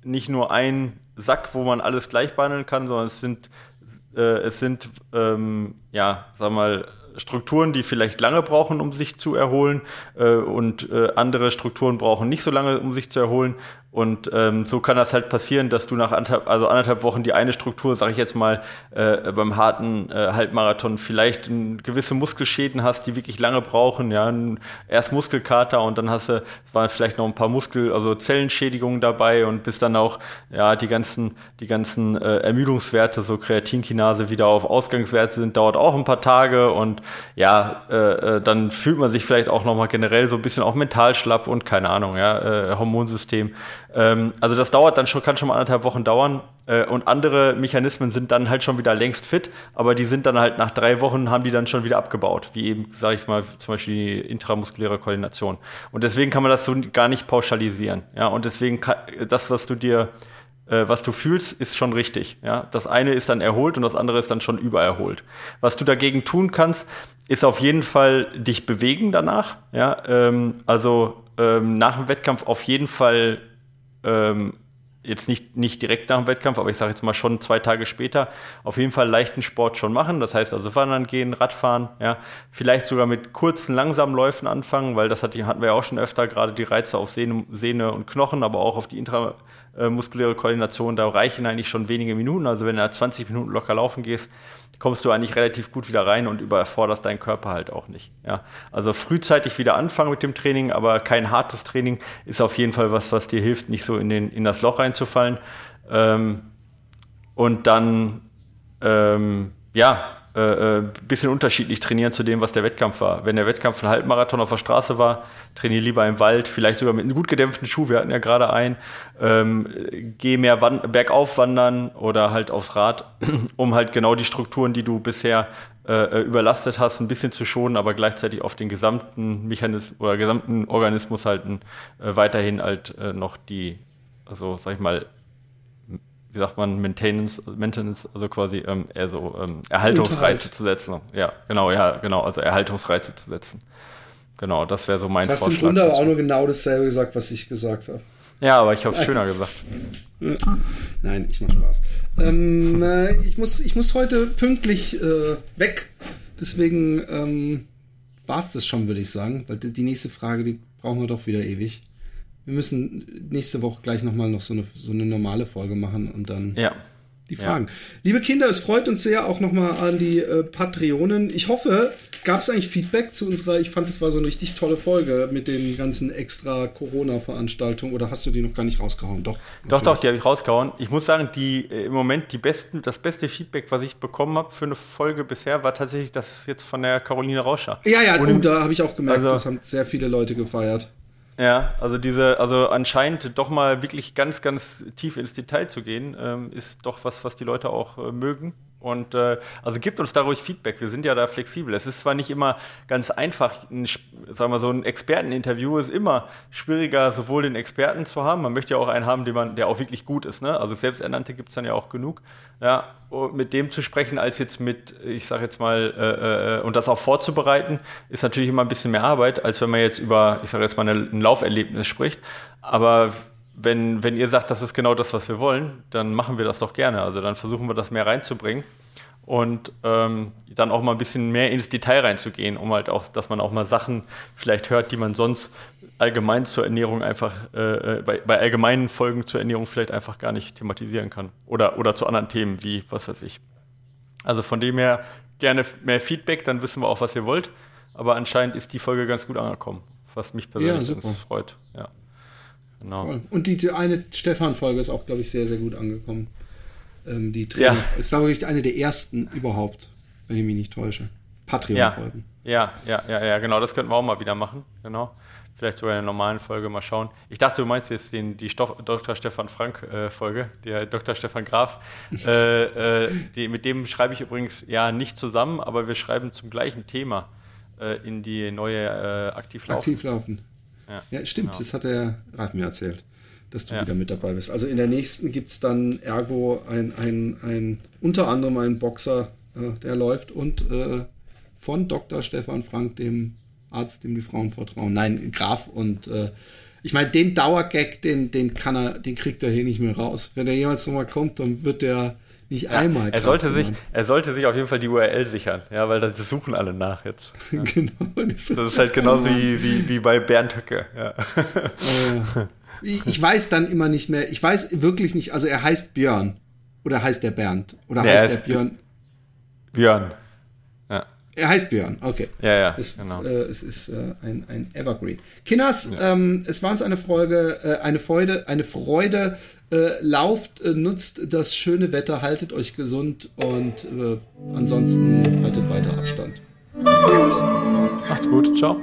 nicht nur einen Sack, wo man alles gleich behandeln kann, sondern es sind, äh, es sind ähm, ja, sag mal, Strukturen, die vielleicht lange brauchen, um sich zu erholen äh, und äh, andere Strukturen brauchen nicht so lange, um sich zu erholen. Und ähm, so kann das halt passieren, dass du nach anderthalb, also anderthalb Wochen die eine Struktur, sage ich jetzt mal, äh, beim harten äh, Halbmarathon vielleicht ein, gewisse Muskelschäden hast, die wirklich lange brauchen. Ja, erst Muskelkater und dann hast du, es waren vielleicht noch ein paar Muskel, also Zellenschädigungen dabei und bis dann auch ja die ganzen, die ganzen äh, Ermüdungswerte, so Kreatinkinase wieder auf Ausgangswerte sind, dauert auch ein paar Tage und ja, äh, äh, dann fühlt man sich vielleicht auch nochmal generell so ein bisschen auch mental schlapp und keine Ahnung, ja, äh, Hormonsystem. Ähm, also das dauert dann schon, kann schon mal anderthalb Wochen dauern. Äh, und andere Mechanismen sind dann halt schon wieder längst fit, aber die sind dann halt nach drei Wochen haben die dann schon wieder abgebaut, wie eben, sage ich mal, zum Beispiel die intramuskuläre Koordination. Und deswegen kann man das so gar nicht pauschalisieren. Ja, und deswegen kann, das, was du dir äh, was du fühlst, ist schon richtig. Ja? Das eine ist dann erholt und das andere ist dann schon übererholt. Was du dagegen tun kannst, ist auf jeden Fall dich bewegen danach. Ja? Ähm, also ähm, nach dem Wettkampf auf jeden Fall ähm, jetzt nicht, nicht direkt nach dem Wettkampf, aber ich sage jetzt mal schon zwei Tage später, auf jeden Fall leichten Sport schon machen. Das heißt also Wandern gehen, Radfahren, ja, vielleicht sogar mit kurzen, langsamen Läufen anfangen, weil das hatten wir ja auch schon öfter, gerade die Reize auf Sehne, Sehne und Knochen, aber auch auf die intramuskuläre Koordination, da reichen eigentlich schon wenige Minuten. Also wenn du 20 Minuten locker laufen gehst, kommst du eigentlich relativ gut wieder rein und überforderst deinen Körper halt auch nicht. Ja? Also frühzeitig wieder anfangen mit dem Training, aber kein hartes Training ist auf jeden Fall was, was dir hilft, nicht so in, den, in das Loch reinzufallen. Ähm, und dann, ähm, ja, äh, äh, bisschen unterschiedlich trainieren zu dem, was der Wettkampf war. Wenn der Wettkampf ein Halbmarathon auf der Straße war, trainiere lieber im Wald, vielleicht sogar mit einem gut gedämpften Schuh, wir hatten ja gerade einen, ähm, geh mehr bergauf wandern oder halt aufs Rad, um halt genau die Strukturen, die du bisher äh, äh, überlastet hast, ein bisschen zu schonen, aber gleichzeitig auf den gesamten Mechanismus oder gesamten Organismus halt äh, weiterhin halt äh, noch die, also sag ich mal, wie sagt man, Maintenance, Maintenance also quasi ähm, eher so ähm, Erhaltungsreize zu setzen. Ja, genau, ja, genau, also Erhaltungsreize zu setzen. genau, das wäre so mein das Vorschlag. Du hast im Grunde aber auch nur genau dasselbe gesagt, was ich gesagt habe. Ja, aber ich habe es schöner gesagt. Nein, ich mache Spaß. Ähm, äh, ich, muss, ich muss heute pünktlich äh, weg. Deswegen ähm, war es das schon, würde ich sagen. Weil die nächste Frage, die brauchen wir doch wieder ewig. Wir müssen nächste Woche gleich nochmal noch so eine, so eine normale Folge machen und dann. Ja die Fragen. Ja. Liebe Kinder, es freut uns sehr auch nochmal an die äh, Patreonen. Ich hoffe, gab es eigentlich Feedback zu unserer, ich fand, es war so eine richtig tolle Folge mit den ganzen extra Corona-Veranstaltungen oder hast du die noch gar nicht rausgehauen? Doch. Natürlich. Doch, doch, die habe ich rausgehauen. Ich muss sagen, die äh, im Moment die besten, das beste Feedback, was ich bekommen habe für eine Folge bisher, war tatsächlich das jetzt von der Caroline Rauscher. Ja, ja, gut, da habe ich auch gemerkt, also, das haben sehr viele Leute gefeiert. Ja, also diese, also anscheinend doch mal wirklich ganz, ganz tief ins Detail zu gehen, ähm, ist doch was, was die Leute auch äh, mögen. Und äh, also gibt uns da ruhig Feedback. Wir sind ja da flexibel. Es ist zwar nicht immer ganz einfach, ein, sagen wir so ein Experteninterview ist immer schwieriger, sowohl den Experten zu haben. Man möchte ja auch einen haben, den man, der auch wirklich gut ist. Ne? Also selbsternannte gibt es dann ja auch genug. Ja, mit dem zu sprechen, als jetzt mit, ich sage jetzt mal, äh, äh, und das auch vorzubereiten, ist natürlich immer ein bisschen mehr Arbeit, als wenn man jetzt über, ich sage jetzt mal, ein Lauferlebnis spricht. Aber wenn, wenn ihr sagt, das ist genau das, was wir wollen, dann machen wir das doch gerne. Also dann versuchen wir das mehr reinzubringen und ähm, dann auch mal ein bisschen mehr ins Detail reinzugehen, um halt auch, dass man auch mal Sachen vielleicht hört, die man sonst allgemein zur Ernährung einfach, äh, äh, bei, bei, allgemeinen Folgen zur Ernährung vielleicht einfach gar nicht thematisieren kann. Oder, oder zu anderen Themen wie, was weiß ich. Also von dem her gerne mehr Feedback, dann wissen wir auch, was ihr wollt. Aber anscheinend ist die Folge ganz gut angekommen, was mich persönlich ja, freut. Ja. Genau. Voll. Und die, die eine Stefan-Folge ist auch, glaube ich, sehr, sehr gut angekommen. Ähm, die Trainer ja. ist, glaube ich, eine der ersten überhaupt, wenn ich mich nicht täusche. Patreon-Folgen. Ja. ja, ja, ja, ja, genau. Das könnten wir auch mal wieder machen. Genau. Vielleicht sogar in der normalen Folge mal schauen. Ich dachte, du meinst jetzt den, die Stoff, Dr. Stefan Frank-Folge, äh, der Dr. Stefan Graf. äh, äh, die, mit dem schreibe ich übrigens ja nicht zusammen, aber wir schreiben zum gleichen Thema äh, in die neue äh, Aktivlaufen. Aktivlaufen. Ja, ja stimmt, genau. das hat der Ralf mir erzählt, dass du ja. wieder mit dabei bist. Also in der nächsten gibt es dann ergo ein, ein, ein, unter anderem einen Boxer, äh, der läuft und äh, von Dr. Stefan Frank, dem Arzt, dem die Frauen vertrauen. Nein, Graf und äh, ich meine, den Dauergag, den, den kann er, den kriegt er hier nicht mehr raus. Wenn er jemals nochmal kommt, dann wird der nicht ja, einmal. Er sollte, sich, er sollte sich auf jeden Fall die URL sichern, ja, weil das suchen alle nach jetzt. Ja. genau. Das, das, ist halt genauso oh wie, wie, wie bei Bernd Höcke. Ja. Oh. Ich, ich weiß dann immer nicht mehr, ich weiß wirklich nicht, also er heißt Björn. Oder heißt der Bernd? Oder nee, heißt der Björn? Björn. Er heißt Björn, okay. Ja, ja, es, genau. Äh, es ist äh, ein, ein Evergreen. Kinders, ja. ähm, es war uns eine Freude, äh, eine Freude, eine Freude. Äh, lauft, äh, nutzt das schöne Wetter, haltet euch gesund und äh, ansonsten haltet weiter Abstand. Macht's gut, ciao.